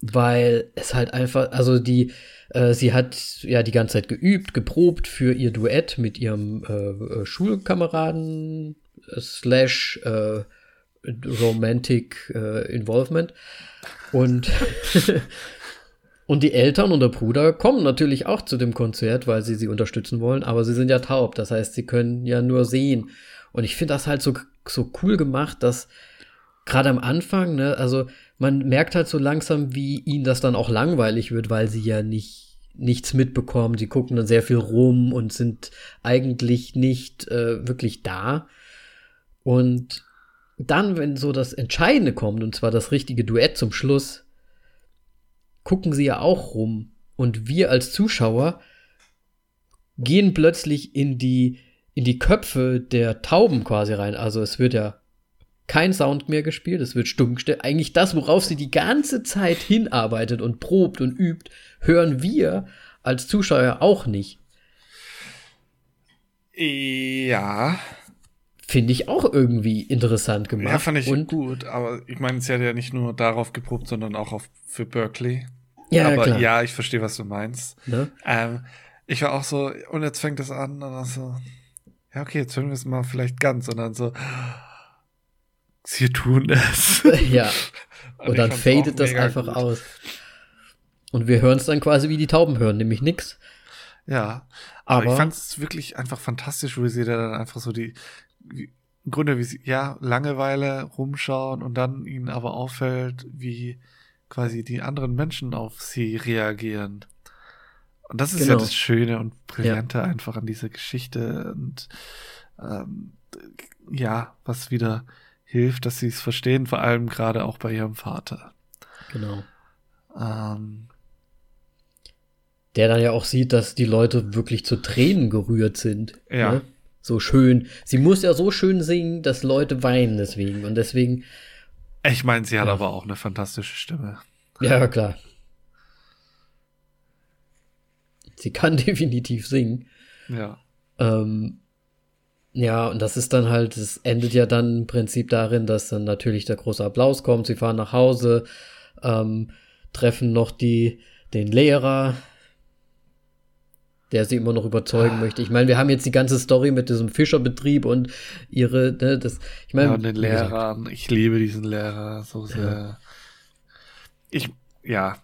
Weil es halt einfach, also die, äh, sie hat ja die ganze Zeit geübt, geprobt für ihr Duett mit ihrem äh, äh Schulkameraden äh, slash äh, Romantic äh, Involvement. Und, <laughs> <laughs> und die Eltern und der Bruder kommen natürlich auch zu dem Konzert, weil sie sie unterstützen wollen, aber sie sind ja taub, das heißt, sie können ja nur sehen. Und ich finde das halt so, so cool gemacht, dass gerade am Anfang, ne, also man merkt halt so langsam, wie ihnen das dann auch langweilig wird, weil sie ja nicht nichts mitbekommen. Sie gucken dann sehr viel rum und sind eigentlich nicht äh, wirklich da. Und dann, wenn so das Entscheidende kommt, und zwar das richtige Duett zum Schluss, gucken sie ja auch rum. Und wir als Zuschauer gehen plötzlich in die, in die Köpfe der Tauben quasi rein. Also es wird ja kein Sound mehr gespielt, es wird stumm gestellt. Eigentlich das, worauf sie die ganze Zeit hinarbeitet und probt und übt, hören wir als Zuschauer auch nicht. Ja. Finde ich auch irgendwie interessant gemacht. Ja, fand ich und, gut, aber ich meine, sie hat ja nicht nur darauf geprobt, sondern auch auf, für Berkeley. Ja, aber klar. ja, ich verstehe, was du meinst. Ne? Ähm, ich war auch so, und jetzt fängt es an, und dann so, ja, okay, jetzt hören wir es mal vielleicht ganz, und dann so, sie tun es. <laughs> ja. Und Und dann fadet das einfach gut. aus. Und wir hören es dann quasi wie die Tauben hören, nämlich nix. Ja, aber, Aber- ich fand es wirklich einfach fantastisch, wie sie da dann einfach so die, wie, im Grunde wie sie, ja, Langeweile rumschauen und dann ihnen aber auffällt, wie quasi die anderen Menschen auf sie reagieren. Und das ist ja Genau. das Schöne und Brillante einfach an dieser Geschichte und ähm, ja, was wieder hilft, dass sie es verstehen, vor allem gerade auch bei ihrem Vater. Genau. Ähm, Der dann ja auch sieht, dass die Leute wirklich zu Tränen gerührt sind. Ja. Ne? So schön. Sie muss ja so schön singen, dass Leute weinen deswegen. Und deswegen, ich meine, sie hat Ja. aber auch eine fantastische Stimme. ja klar. Sie kann <laughs> definitiv singen. Ja. Ähm, ja, und das ist dann halt, es endet ja dann im Prinzip darin, dass dann natürlich der große Applaus kommt. Sie fahren nach Hause, ähm, treffen noch die, den Lehrer, der sie immer noch überzeugen Ah. möchte. Ich meine, wir haben jetzt die ganze Story mit diesem Fischerbetrieb und ihre, ne, das, ich meine, ja, und den Lehrern. Ich liebe diesen Lehrer so sehr. Ich, ja,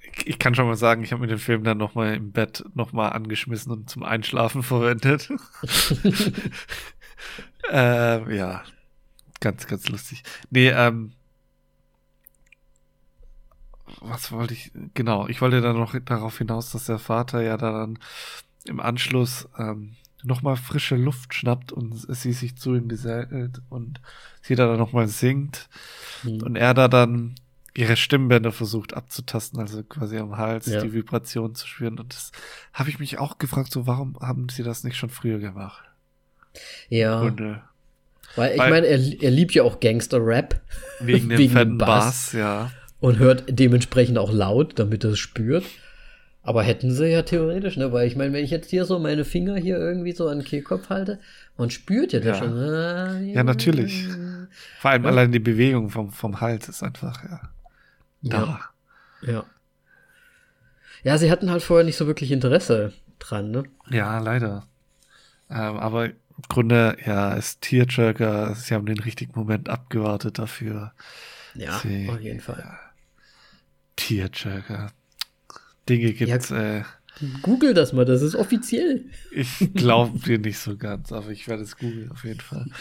ich, ich kann schon mal sagen, ich habe mir den Film dann noch mal im Bett noch mal angeschmissen und zum Einschlafen <laughs> verwendet. <laughs> <laughs> ähm, ja, ganz, ganz lustig. Nee, ähm, was wollte ich, genau, ich wollte dann noch darauf hinaus, dass der Vater ja dann im Anschluss ähm, nochmal frische Luft schnappt und sie sich zu ihm gesellt und sie da dann nochmal singt hm, und er da dann ihre Stimmbänder versucht abzutasten, also quasi am Hals Ja. die Vibration zu spüren und das habe ich mich auch gefragt, so warum haben sie das nicht schon früher gemacht? ja, Und äh, weil ich meine, er, er liebt ja auch Gangster-Rap wegen <laughs> dem Wegen Bass. Bass, ja. Und hört dementsprechend auch laut, damit er es spürt. Aber hätten sie ja theoretisch, ne? Weil ich meine, wenn ich jetzt hier so meine Finger hier irgendwie so an den Kehlkopf halte, man spürt ja, Ja. das schon. Ah, Ja, natürlich. Vor allem Ja. allein die Bewegung vom, vom Hals ist einfach, ja, Ja, da. ja. Ja, sie hatten halt vorher nicht so wirklich Interesse dran, ne? Ja, leider. Ähm, aber im Grunde, ja, ist Tearjerker, sie haben den richtigen Moment abgewartet dafür. Ja, Sie- auf jeden Fall. Tearjerker. Dinge gibt's, äh, Google das mal, das ist offiziell. ich glaube dir nicht so ganz, aber ich werde es googeln auf jeden Fall. <laughs>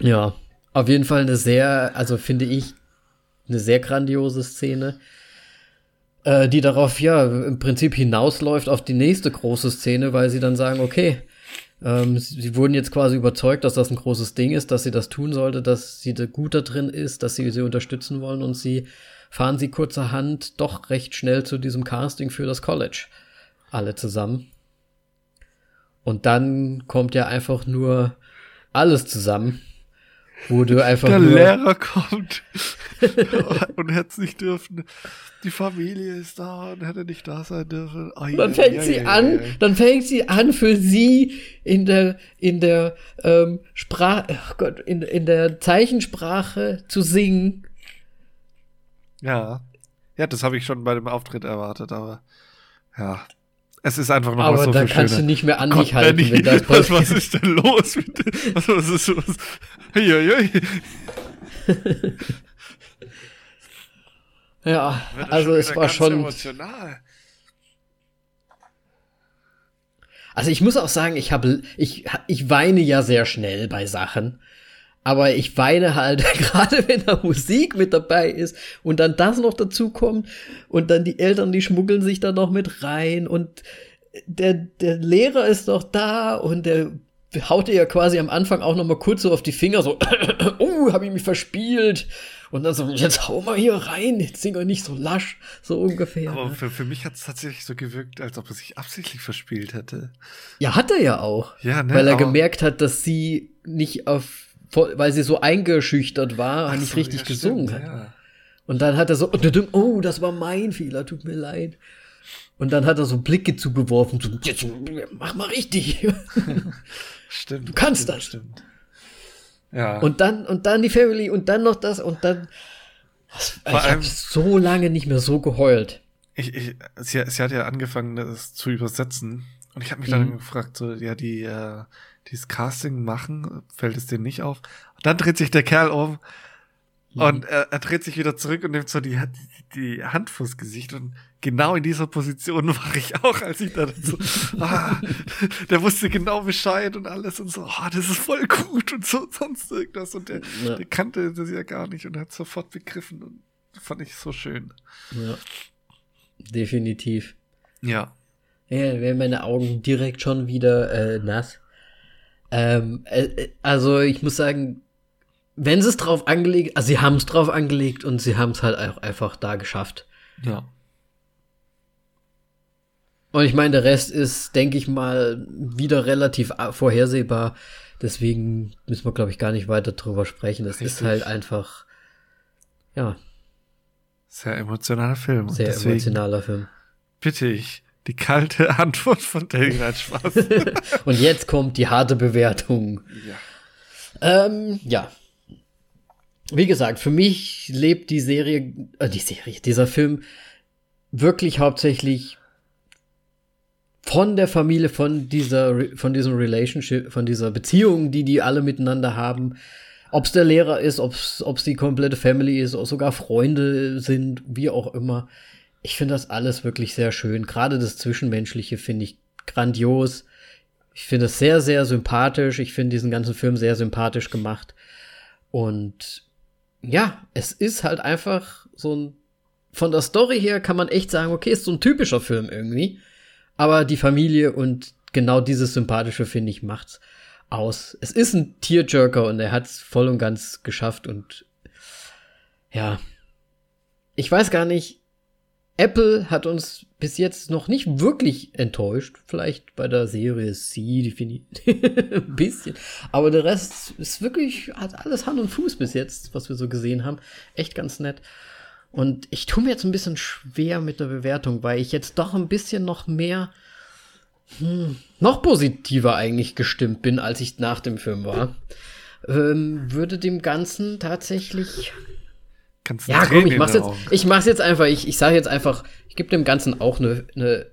Ja, auf jeden Fall eine sehr, also finde ich, eine sehr grandiose Szene, äh, die darauf ja im Prinzip hinausläuft auf die nächste große Szene, weil sie dann sagen, okay, ähm, sie, sie wurden jetzt quasi überzeugt, dass das ein großes Ding ist, dass sie das tun sollte, dass sie da gut da drin ist, dass sie sie unterstützen wollen und sie fahren sie kurzerhand doch recht schnell zu diesem Casting für das College. Alle zusammen. Und dann kommt ja einfach nur alles zusammen. Wo du einfach Der Lehrer kommt <laughs> und hätte es nicht dürfen. Die Familie ist da und hätte nicht da sein dürfen. Ai, Dann ai, fängt ai, sie ai, an, dann fängt sie an für sie in der in der ähm, Sprache, oh Gott, in, in der Zeichensprache zu singen. Ja. Ja, das habe ich schon bei dem Auftritt erwartet, aber ja. Es ist einfach noch Aber so da viel kannst schöner. du nicht mehr an dich halten, Benny, wenn das <laughs> was, passiert. was ist denn los mit? Was, was ist los? Uiuiui. <laughs> Ja, also schon es war schon. emotional. Also ich muss auch sagen, ich habe, ich, ich weine ja sehr schnell bei Sachen. Aber ich weine halt, <laughs> gerade wenn da Musik mit dabei ist und dann das noch dazu kommt und dann die Eltern, die schmuggeln sich da noch mit rein und der, der Lehrer ist doch da und der haut ihr ja quasi am Anfang auch noch mal kurz so auf die Finger, so, <coughs> oh, habe ich mich verspielt. Und dann so, jetzt hau mal hier rein, jetzt sing doch nicht so lasch, so ungefähr. Aber ne? für, für mich hat es tatsächlich so gewirkt, als ob er sich absichtlich verspielt hätte. Ja, hat er ja auch. Ja, ne? weil er gemerkt hat, dass sie nicht auf, weil sie so eingeschüchtert war, Ach nicht so, richtig ja, gesungen stimmt, hat. Ja. Und dann hat er so, oh, das war mein Fehler, tut mir leid. Und dann hat er so Blicke zugeworfen, so, jetzt mach mal richtig. <laughs> stimmt. Du kannst stimmt, das. Stimmt. Ja. Und dann, und dann die Family und dann noch das und dann. Das, ich habe so lange nicht mehr so geheult. Ich, ich, sie, sie hat ja angefangen, das zu übersetzen. Und ich habe mich Mhm. dann gefragt, so, ja, die, äh, die das Casting machen, fällt es denen nicht auf? Dann dreht sich der Kerl um Mhm. und er, er dreht sich wieder zurück und nimmt so die, die, die Hand vors Gesicht. Und genau in dieser Position <laughs> war ich auch, als ich da so, ah, der wusste genau Bescheid und alles und so, ah, das ist voll gut und so, sonst irgendwas. Und der, Ja. der kannte das ja gar nicht und hat sofort begriffen und fand ich so schön. Ja. Definitiv. Ja. Ja, werden meine Augen direkt schon wieder äh, nass. Ähm, äh, äh, also ich muss sagen, wenn sie es drauf angelegt, also sie haben es drauf angelegt und sie haben es halt auch einfach da geschafft. Ja. Und ich meine, der Rest ist, denke ich mal, wieder relativ vorhersehbar. Deswegen müssen wir, glaube ich, gar nicht weiter drüber sprechen. Das ist Richtig. halt einfach, ja, Sehr emotionaler Film. Sehr deswegen emotionaler Film. bitte ich die kalte <laughs> Antwort von Danny. Nein, Spaß. <laughs> Und jetzt kommt die harte Bewertung. ja. Ähm, ja. Wie gesagt, für mich lebt die Serie, äh, die Serie, dieser Film wirklich hauptsächlich von der Familie, von dieser, von diesem Relationship, von dieser Beziehung, die die alle miteinander haben. Ob's der Lehrer ist, ob's, ob's die komplette Family ist, oder sogar Freunde sind, wie auch immer. Ich finde das alles wirklich sehr schön. Gerade das Zwischenmenschliche finde ich grandios. Ich finde es sehr, sehr sympathisch. Ich finde diesen ganzen Film sehr sympathisch gemacht. Und ja, es ist halt einfach so ein. Von der Story her kann man echt sagen, okay, ist so ein typischer Film irgendwie. Aber die Familie und genau dieses Sympathische, finde ich, macht's aus. Es ist ein Tearjerker und er hat's voll und ganz geschafft und ja. Ich weiß gar nicht, Apple hat uns bis jetzt noch nicht wirklich enttäuscht. Vielleicht bei der Serie C, die finde ich <laughs> ein bisschen. Aber der Rest ist wirklich, hat alles Hand und Fuß bis jetzt, was wir so gesehen haben. Echt ganz nett. Und ich tue mir jetzt ein bisschen schwer mit der Bewertung, weil ich jetzt doch ein bisschen noch mehr, hm, noch positiver eigentlich gestimmt bin, als ich nach dem Film war. Ähm, würde dem Ganzen tatsächlich Ganz ja, komm, ich mach's jetzt, ich mach's jetzt einfach, ich, ich sage jetzt einfach, ich gebe dem Ganzen auch eine, eine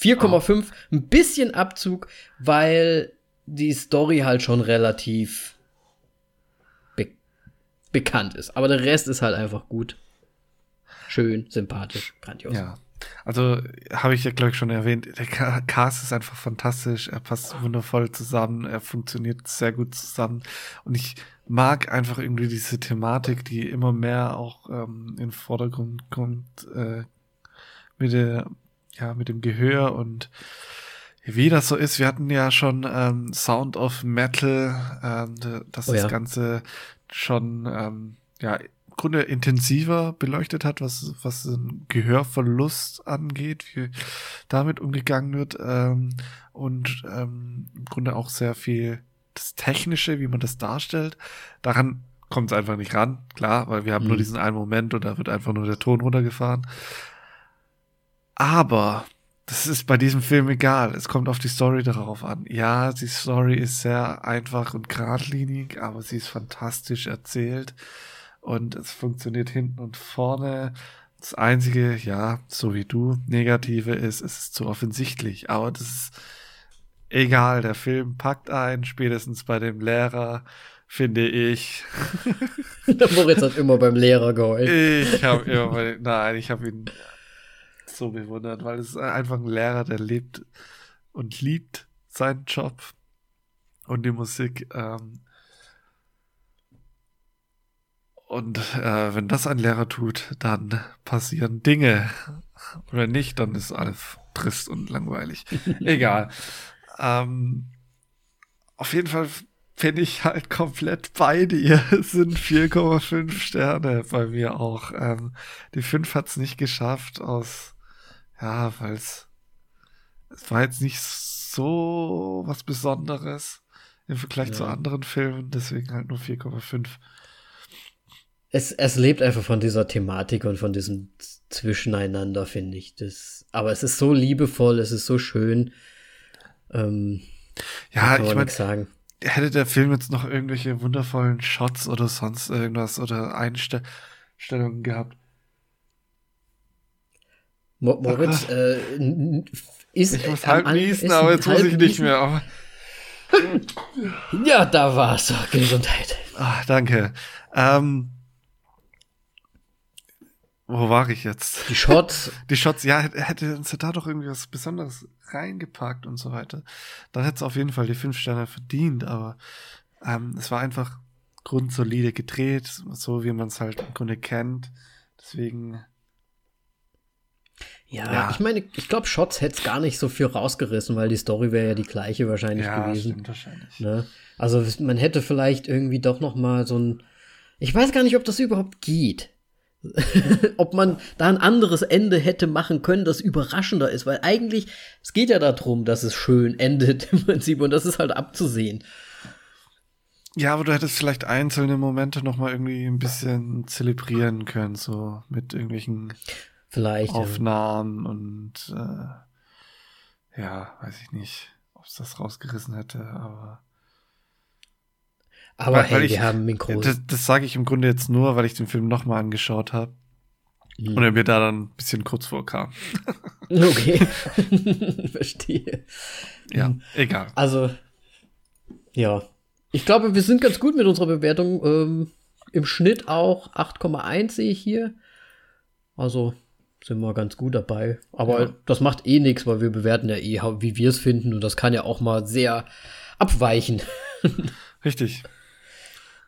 4,5, ein bisschen Abzug, weil die Story halt schon relativ be bekannt ist. Aber der Rest ist halt einfach gut. Schön, sympathisch, grandios. Ja. Also habe ich ja, glaube ich, schon erwähnt, der Ca- Cast ist einfach fantastisch, er passt wundervoll zusammen, er funktioniert sehr gut zusammen. Und ich mag einfach irgendwie diese Thematik, die immer mehr auch ähm, in den Vordergrund kommt äh, mit der, ja, mit dem Gehör und wie das so ist, wir hatten ja schon ähm, Sound of Metal, ähm, das Oh ja. das Ganze schon ähm, ja im Grunde intensiver beleuchtet hat, was was den Gehörverlust angeht, wie damit umgegangen wird ähm, und ähm, im Grunde auch sehr viel das Technische, wie man das darstellt. Daran kommt es einfach nicht ran, klar, weil wir haben nur Mhm. diesen einen Moment und da wird einfach nur der Ton runtergefahren. Aber das ist bei diesem Film egal. Es kommt auf die Story darauf an. Ja, die Story ist sehr einfach und geradlinig, aber sie ist fantastisch erzählt und es funktioniert hinten und vorne. Das einzige, ja, so wie du, negative ist, es ist zu offensichtlich. Aber das ist egal. Der Film packt ein, spätestens bei dem Lehrer, finde ich. <laughs> Der Moritz hat immer beim Lehrer geheult. Ich habe immer, bei- nein, ich habe ihn so bewundert, weil es ist einfach ein Lehrer, der lebt und liebt seinen Job und die Musik. Ähm, und äh, wenn das ein Lehrer tut, dann passieren Dinge. Oder nicht, dann ist alles trist und langweilig. <laughs> Egal. Ähm, auf jeden Fall bin ich halt komplett bei dir. <laughs> Es sind 4,5 Sterne bei mir auch. Ähm, die 5 hat's nicht geschafft aus, ja, weil es es war jetzt nicht so was Besonderes im Vergleich zu Ja. anderen Filmen, deswegen halt nur 4,5. Es, es lebt einfach von dieser Thematik und von diesem Zwischeneinander, finde ich. Das, aber es ist so liebevoll, es ist so schön. Ähm, ja, ich meine, sagen. hätte der Film jetzt noch irgendwelche wundervollen Shots oder sonst irgendwas oder Einstellungen gehabt. Moritz äh, ist. Ich muss halt niesen, aber jetzt muss ich nicht mehr. Aber <laughs> ja, da war's. Gesundheit. Ach, danke. Ähm, wo war ich jetzt? Die Shots. <laughs> Die Shots, ja, hätte uns da doch irgendwie was Besonderes reingepackt und so weiter. Dann hätte es auf jeden Fall die fünf Sterne verdient, aber ähm, es war einfach grundsolide gedreht, so wie man es halt im Grunde kennt. Deswegen. Ja, ja. ich meine, ich glaube, Shots hätte es gar nicht so viel rausgerissen, weil die Story wäre ja die gleiche wahrscheinlich ja, gewesen. Stimmt, wahrscheinlich. Ne? Also man hätte vielleicht irgendwie doch noch mal so ein. Ich weiß gar nicht, ob das überhaupt geht. <laughs> ob man da ein anderes Ende hätte machen können, das überraschender ist, weil eigentlich, es geht ja darum, dass es schön endet im Prinzip und das ist halt abzusehen. Ja, aber du hättest vielleicht einzelne Momente noch mal irgendwie ein bisschen zelebrieren können, so mit irgendwelchen vielleicht, Aufnahmen ja. und äh, ja, weiß ich nicht, ob es das rausgerissen hätte, aber aber weil, hey, weil ich, wir haben Mikros. Das, das sage ich im Grunde jetzt nur, weil ich den Film nochmal angeschaut habe. Mhm. Und er mir da dann ein bisschen kurz vorkam. <laughs> Okay. <laughs> Verstehe. Ja, mhm. egal. Also, ja. Ich glaube, wir sind ganz gut mit unserer Bewertung. Ähm, Im Schnitt auch 8,1 sehe ich hier. Also sind wir ganz gut dabei. Aber ja. das macht eh nichts, weil wir bewerten ja eh, wie wir es finden. Und das kann ja auch mal sehr abweichen. <laughs> Richtig.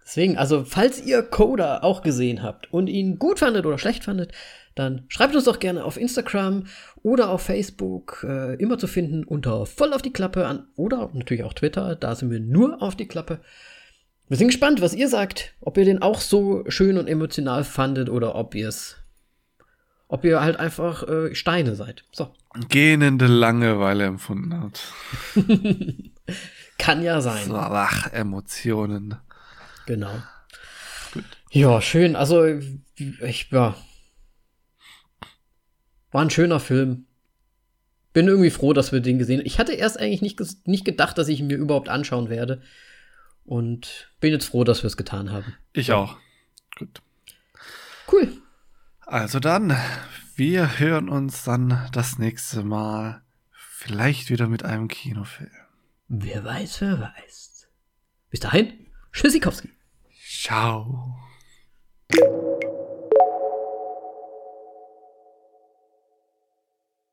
Deswegen, also, falls ihr Coda auch gesehen habt und ihn gut fandet oder schlecht fandet, dann schreibt uns doch gerne auf Instagram oder auf Facebook, äh, immer zu finden unter voll auf die Klappe an oder natürlich auch Twitter, da sind wir nur auf die Klappe. Wir sind gespannt, was ihr sagt, ob ihr den auch so schön und emotional fandet oder ob ihr es, ob ihr halt einfach äh, Steine seid. So. Gähnende Langeweile empfunden habt. <laughs> Kann ja sein. So, ach, Emotionen. Genau. Gut. Ja, schön. Also, ich, ja. War ein schöner Film. Bin irgendwie froh, dass wir den gesehen haben. Ich hatte erst eigentlich nicht, nicht gedacht, dass ich ihn mir überhaupt anschauen werde. Und bin jetzt froh, dass wir es getan haben. Ich auch. Gut. Cool. Also dann, wir hören uns dann das nächste Mal. Vielleicht wieder mit einem Kinofilm. Wer weiß, wer weiß. Bis dahin. Tschüssikowski. Ciao.